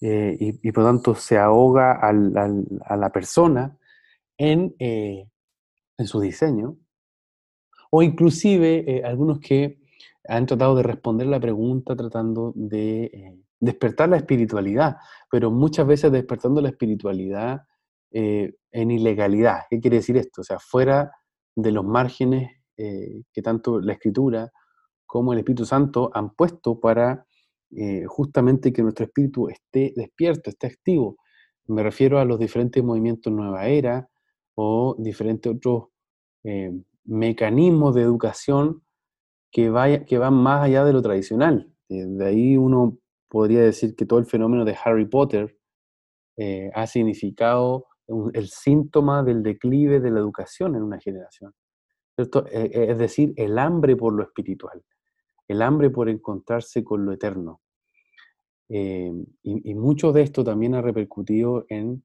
eh, y, por lo tanto se ahoga a la persona en, eh, en, su diseño. O inclusive eh, algunos que han tratado de responder la pregunta tratando de despertar la espiritualidad, pero muchas veces despertando la espiritualidad en ilegalidad. ¿Qué quiere decir esto? O sea, fuera de los márgenes eh, que tanto la Escritura como el Espíritu Santo han puesto para eh, justamente que nuestro espíritu esté despierto, esté activo. Me refiero a los diferentes movimientos Nueva Era o diferentes otros eh, mecanismos de educación que, que van más allá de lo tradicional. de ahí uno podría decir que todo el fenómeno de Harry Potter ha significado el síntoma del declive de la educación en una generación. ¿cierto? E, e, es decir, el hambre por lo espiritual, el hambre por encontrarse con lo eterno. Eh, y, mucho de esto también ha repercutido en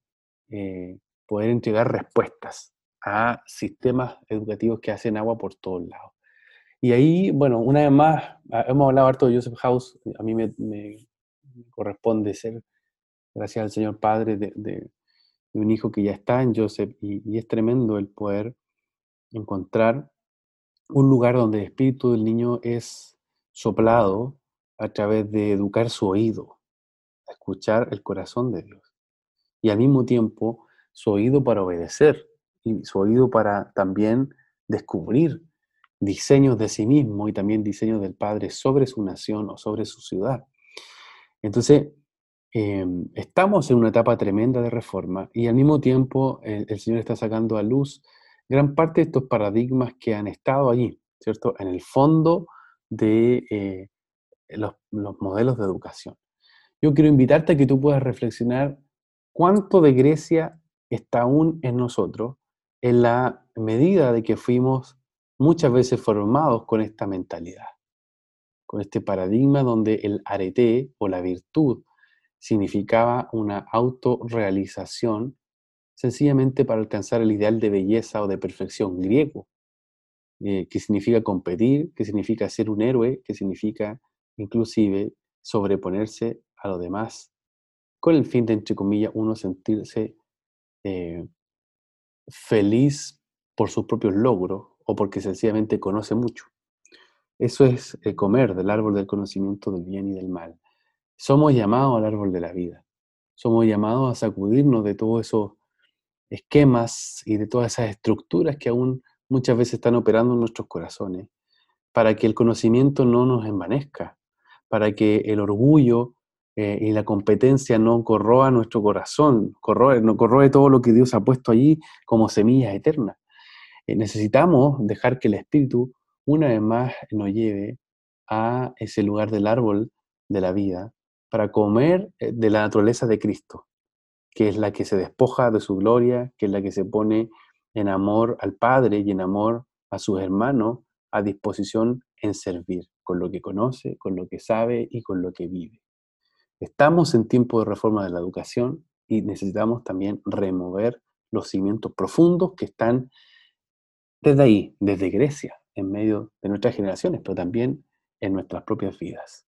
eh, poder entregar respuestas a sistemas educativos que hacen agua por todos lados. Y ahí, bueno, una vez más, ah, hemos hablado harto de Joseph House, a mí me, corresponde ser, gracias al Señor Padre, de, un hijo que ya está en Joseph, y, es tremendo el poder encontrar un lugar donde el espíritu del niño es soplado a través de educar su oído, escuchar el corazón de Dios. Y al mismo tiempo su oído para obedecer y su oído para también descubrir diseños de sí mismo y también diseños del Padre sobre su nación o sobre su ciudad. Entonces, em, estamos en una etapa tremenda de reforma y al mismo tiempo el, Señor está sacando a luz gran parte de estos paradigmas que han estado allí, ¿cierto? En el fondo de eh, los, los modelos de educación. Yo quiero invitarte a que tú puedas reflexionar cuánto de Grecia está aún en nosotros en la medida de que fuimos muchas veces formados con esta mentalidad, con este paradigma donde el arete o la virtud significaba una autorrealización sencillamente para alcanzar el ideal de belleza o de perfección griego, eh, que significa competir, que significa ser un héroe, que significa inclusive sobreponerse a lo demás, con el fin de, entre comillas, uno sentirse eh, feliz por sus propios logros o porque sencillamente conoce mucho. Eso es el comer del árbol del conocimiento del bien y del mal. Somos llamados al árbol de la vida. Somos llamados a sacudirnos de todos esos esquemas y de todas esas estructuras que aún muchas veces están operando en nuestros corazones, para que el conocimiento no nos envanezca, para que el orgullo eh, y la competencia no corroa nuestro corazón, no corroe todo lo que Dios ha puesto allí como semillas eternas. Eh, necesitamos dejar que el Espíritu una vez más nos lleve a ese lugar del árbol de la vida para comer eh, de la naturaleza de Cristo, que es la que se despoja de su gloria, que es la que se pone en amor al Padre y en amor a sus hermanos a disposición en servir, con lo que conoce, con lo que sabe y con lo que vive. Estamos en tiempo de reforma de la educación y necesitamos también remover los cimientos profundos que están desde ahí, desde Grecia, en medio de nuestras generaciones, pero también en nuestras propias vidas.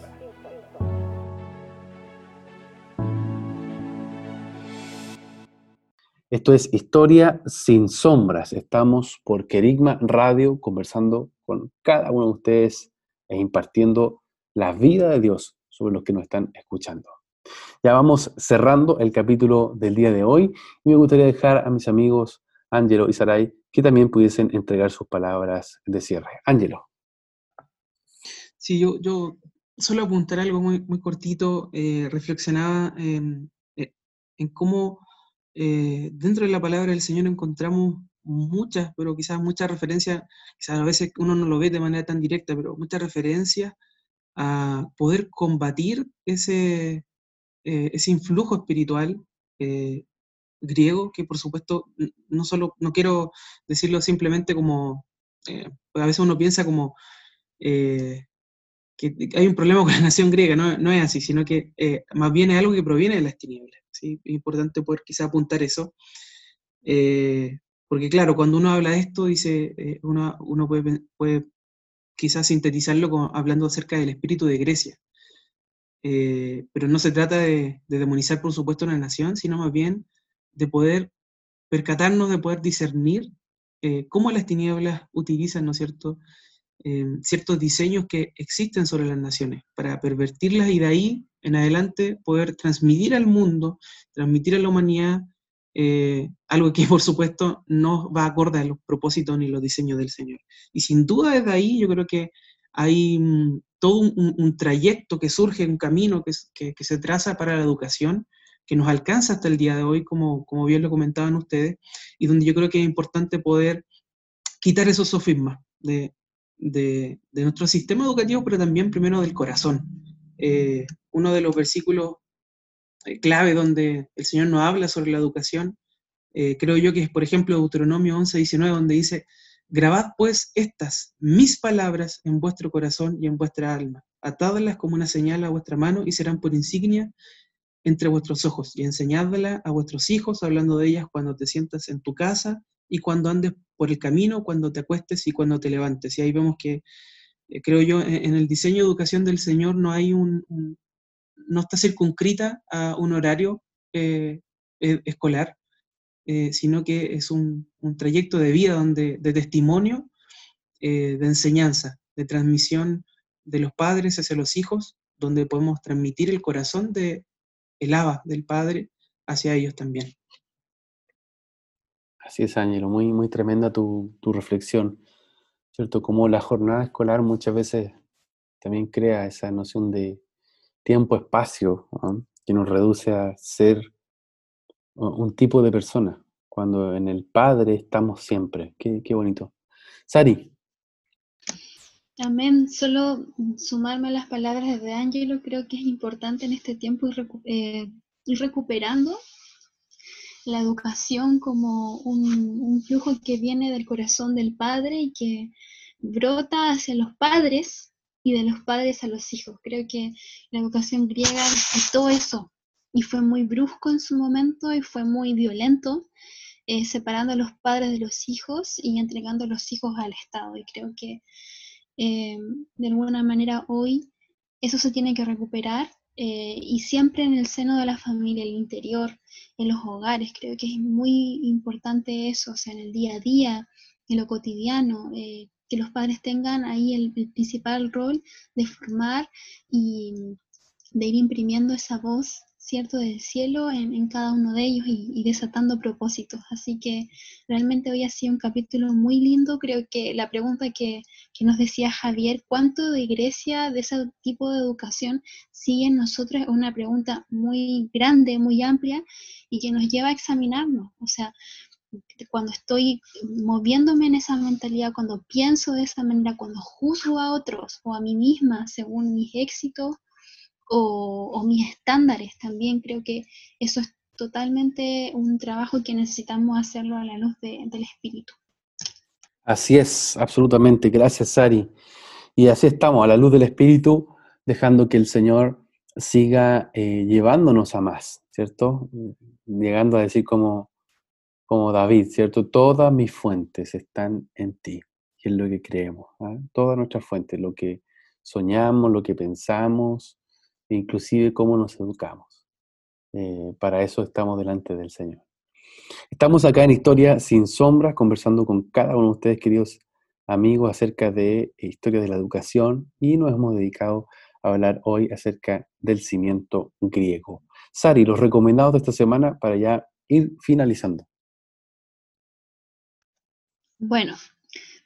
Esto es Historia sin sombras. Estamos por Querigma Radio conversando con cada uno de ustedes e impartiendo la vida de Dios sobre los que nos están escuchando. Ya vamos cerrando el capítulo del día de hoy y me gustaría dejar a mis amigos Ángelo y Saray que también pudiesen entregar sus palabras de cierre. Ángelo. Sí, yo, yo solo apuntar algo muy, muy cortito, eh, reflexionaba eh, en cómo eh, dentro de la palabra del Señor encontramos muchas, pero quizás muchas referencias, quizás a veces uno no lo ve de manera tan directa, pero muchas referencias a poder combatir ese, eh, ese influjo espiritual eh, griego, que por supuesto no solo, no quiero decirlo simplemente como, a veces uno piensa como que hay un problema <laughs> con la nación griega, no, no es así, sino que más bien es algo que proviene de las tinieblas. ¿Sí? Es importante poder quizá apuntar eso. porque claro, cuando uno habla de esto, dice, uno, uno puede, puede quizás sintetizarlo hablando acerca del espíritu de Grecia. Eh, pero no se trata de, demonizar, por supuesto, una nación, sino más bien de poder percatarnos, de poder discernir eh, cómo las tinieblas utilizan, ¿no es cierto?, eh, ciertos diseños que existen sobre las naciones para pervertirlas y de ahí en adelante poder transmitir al mundo, transmitir a la humanidad algo que <laughs> por supuesto no va acorde a los propósitos ni los diseños del Señor. Y sin duda desde ahí yo creo que hay mm, todo un, trayecto que surge, un camino que, se traza para la educación, que nos alcanza hasta el día de hoy, como, como bien lo comentaban ustedes, y donde yo creo que es importante poder quitar esos sofismas de, de, nuestro sistema educativo, pero también primero del corazón. Eh, uno de los versículos eh, clave donde el Señor nos habla sobre la educación, eh, creo yo que es, por ejemplo, Deuteronomio 11, 19, donde dice, Grabad pues estas, mis palabras, en vuestro corazón y en vuestra alma, atádlas como una señal a vuestra mano y serán por insignia entre vuestros ojos, y enseñádlas a vuestros hijos, hablando de ellas cuando te sientas en tu casa y cuando andes por el camino, cuando te acuestes y cuando te levantes. Y ahí vemos que, creo yo, en, el diseño de educación del Señor no hay un, no está circunscrita a un horario eh, eh, escolar, eh, sino que es un, trayecto de vida donde, de testimonio, eh, de enseñanza, de transmisión de los padres hacia los hijos, donde podemos transmitir el corazón de el Aba del Padre hacia ellos también. Así es, Ángelo, muy, muy tremenda tu, reflexión, ¿cierto? Como la jornada escolar muchas veces también crea esa noción de tiempo-espacio, que nos reduce a ser un tipo de persona, cuando en el Padre estamos siempre. Qué, bonito. Sari. Amén. Solo sumarme a las palabras de Ángelo, creo que es importante en este tiempo ir, eh, recuperando la educación como un, flujo que viene del corazón del Padre y que brota hacia los padres y de los padres a los hijos. Creo que la educación griega todo eso, y fue muy brusco en su momento y fue muy violento, eh, separando a los padres de los hijos y entregando a los hijos al Estado. Y creo que eh, de alguna manera hoy eso se tiene que recuperar eh, y siempre en el seno de la familia, el interior, en los hogares. Creo que es muy importante eso, o sea, en el día a día, en lo cotidiano, que los padres tengan ahí el, el, principal rol de formar y de ir imprimiendo esa voz ¿cierto?, del cielo en, cada uno de ellos y, desatando propósitos. Así que realmente hoy ha sido un capítulo muy lindo. Creo que la pregunta que, nos decía Javier, ¿cuánto de Grecia, de ese tipo de educación, sigue en nosotros? Es una pregunta muy grande, muy amplia y que nos lleva a examinarnos. O sea, cuando estoy moviéndome en esa mentalidad, cuando pienso de esa manera, cuando juzgo a otros o a mí misma según mis éxitos, o, mis estándares también. Creo que eso es totalmente un trabajo que necesitamos hacerlo a la luz del espíritu. Así es, absolutamente. Gracias, Sari. Y así estamos, a la luz del espíritu, dejando que el Señor siga eh, llevándonos a más, ¿cierto? Llegando a decir como, como David, ¿cierto? Todas mis fuentes están en ti, que es lo que creemos. ¿ah? Todas nuestras fuentes, lo que soñamos, lo que pensamos, inclusive cómo nos educamos. Eh, para eso estamos delante del Señor. Estamos acá en Historia sin sombras, conversando con cada uno de ustedes, queridos amigos, acerca de historia de la educación y nos hemos dedicado a hablar hoy acerca del cimiento griego. Sari, los recomendados de esta semana para ya ir finalizando. Bueno,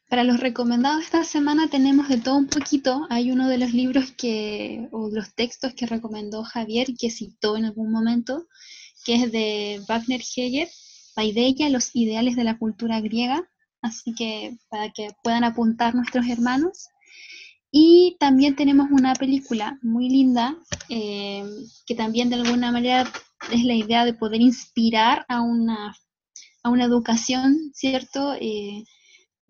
para los recomendados esta semana tenemos de todo un poquito. Hay uno de los libros que, o los textos que recomendó Javier que citó en algún momento, que es de Wagner Heger, Paideia, los ideales de la cultura griega. Así que para que puedan apuntar nuestros hermanos. Y también tenemos una película muy linda, eh, que también de alguna manera es la idea de poder inspirar a una, a una educación, ¿cierto? Eh,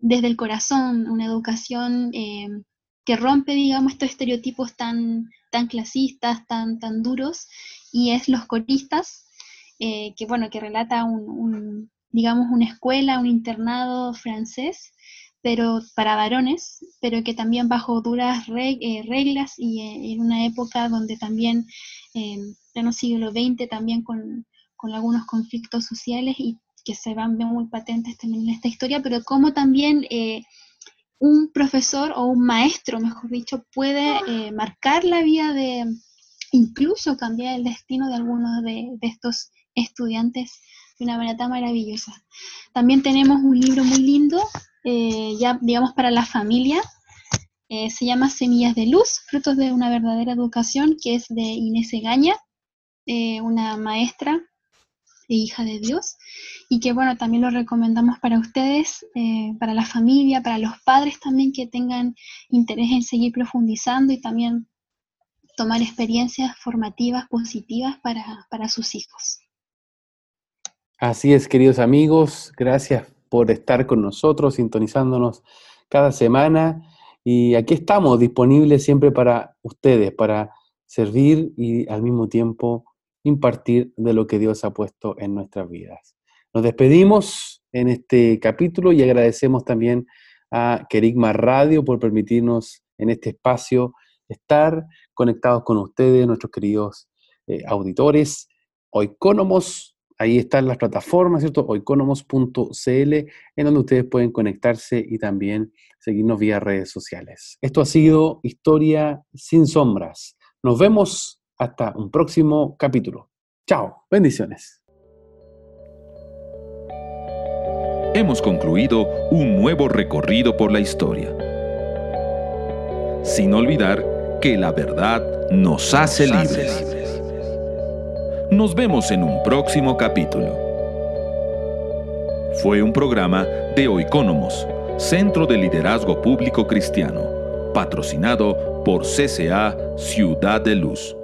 desde el corazón, una educación eh, que rompe, digamos, estos estereotipos tan, tan clasistas, tan, tan duros, y es Los Coristas, eh, que, bueno, que relata un, digamos, una escuela, un internado francés, pero para varones, pero que también bajo duras eh, reglas y en una época donde también, en pleno siglo XX, también con, con, algunos conflictos sociales y que se van muy patentes también en esta historia, pero como también eh, un profesor o un maestro, mejor dicho, puede marcar la vida de, incluso cambiar el destino de algunos de, estos estudiantes de una manera tan maravillosa. También tenemos un libro muy lindo eh, ya digamos para la familia. Eh, se llama Semillas de Luz, frutos de una verdadera educación, que es de Inés Egaña, eh, una maestra e hija de Dios, y que bueno, también lo recomendamos para ustedes, para la familia, para los padres también que tengan interés en seguir profundizando y también tomar experiencias formativas positivas para, para sus hijos. Así es, queridos amigos, gracias por estar con nosotros, sintonizándonos cada semana. Y aquí estamos disponibles siempre para ustedes, para servir y al mismo tiempo impartir de lo que Dios ha puesto en nuestras vidas. Nos despedimos en este capítulo y agradecemos también a Kerigma Radio por permitirnos en este espacio estar conectados con ustedes, nuestros queridos eh, auditores, oicónomos Ahí están las plataformas, ¿cierto? Oiconomos.cl, en donde ustedes pueden conectarse y también seguirnos vía redes sociales. Esto ha sido Historia sin sombras. Nos vemos hasta un próximo capítulo. Chao, bendiciones. Hemos concluido un nuevo recorrido por la historia. Sin olvidar que la verdad nos hace libres. Nos vemos en un próximo capítulo. Fue un programa de Oicónomos, Centro de Liderazgo Público Cristiano, patrocinado por CCA Ciudad de Luz.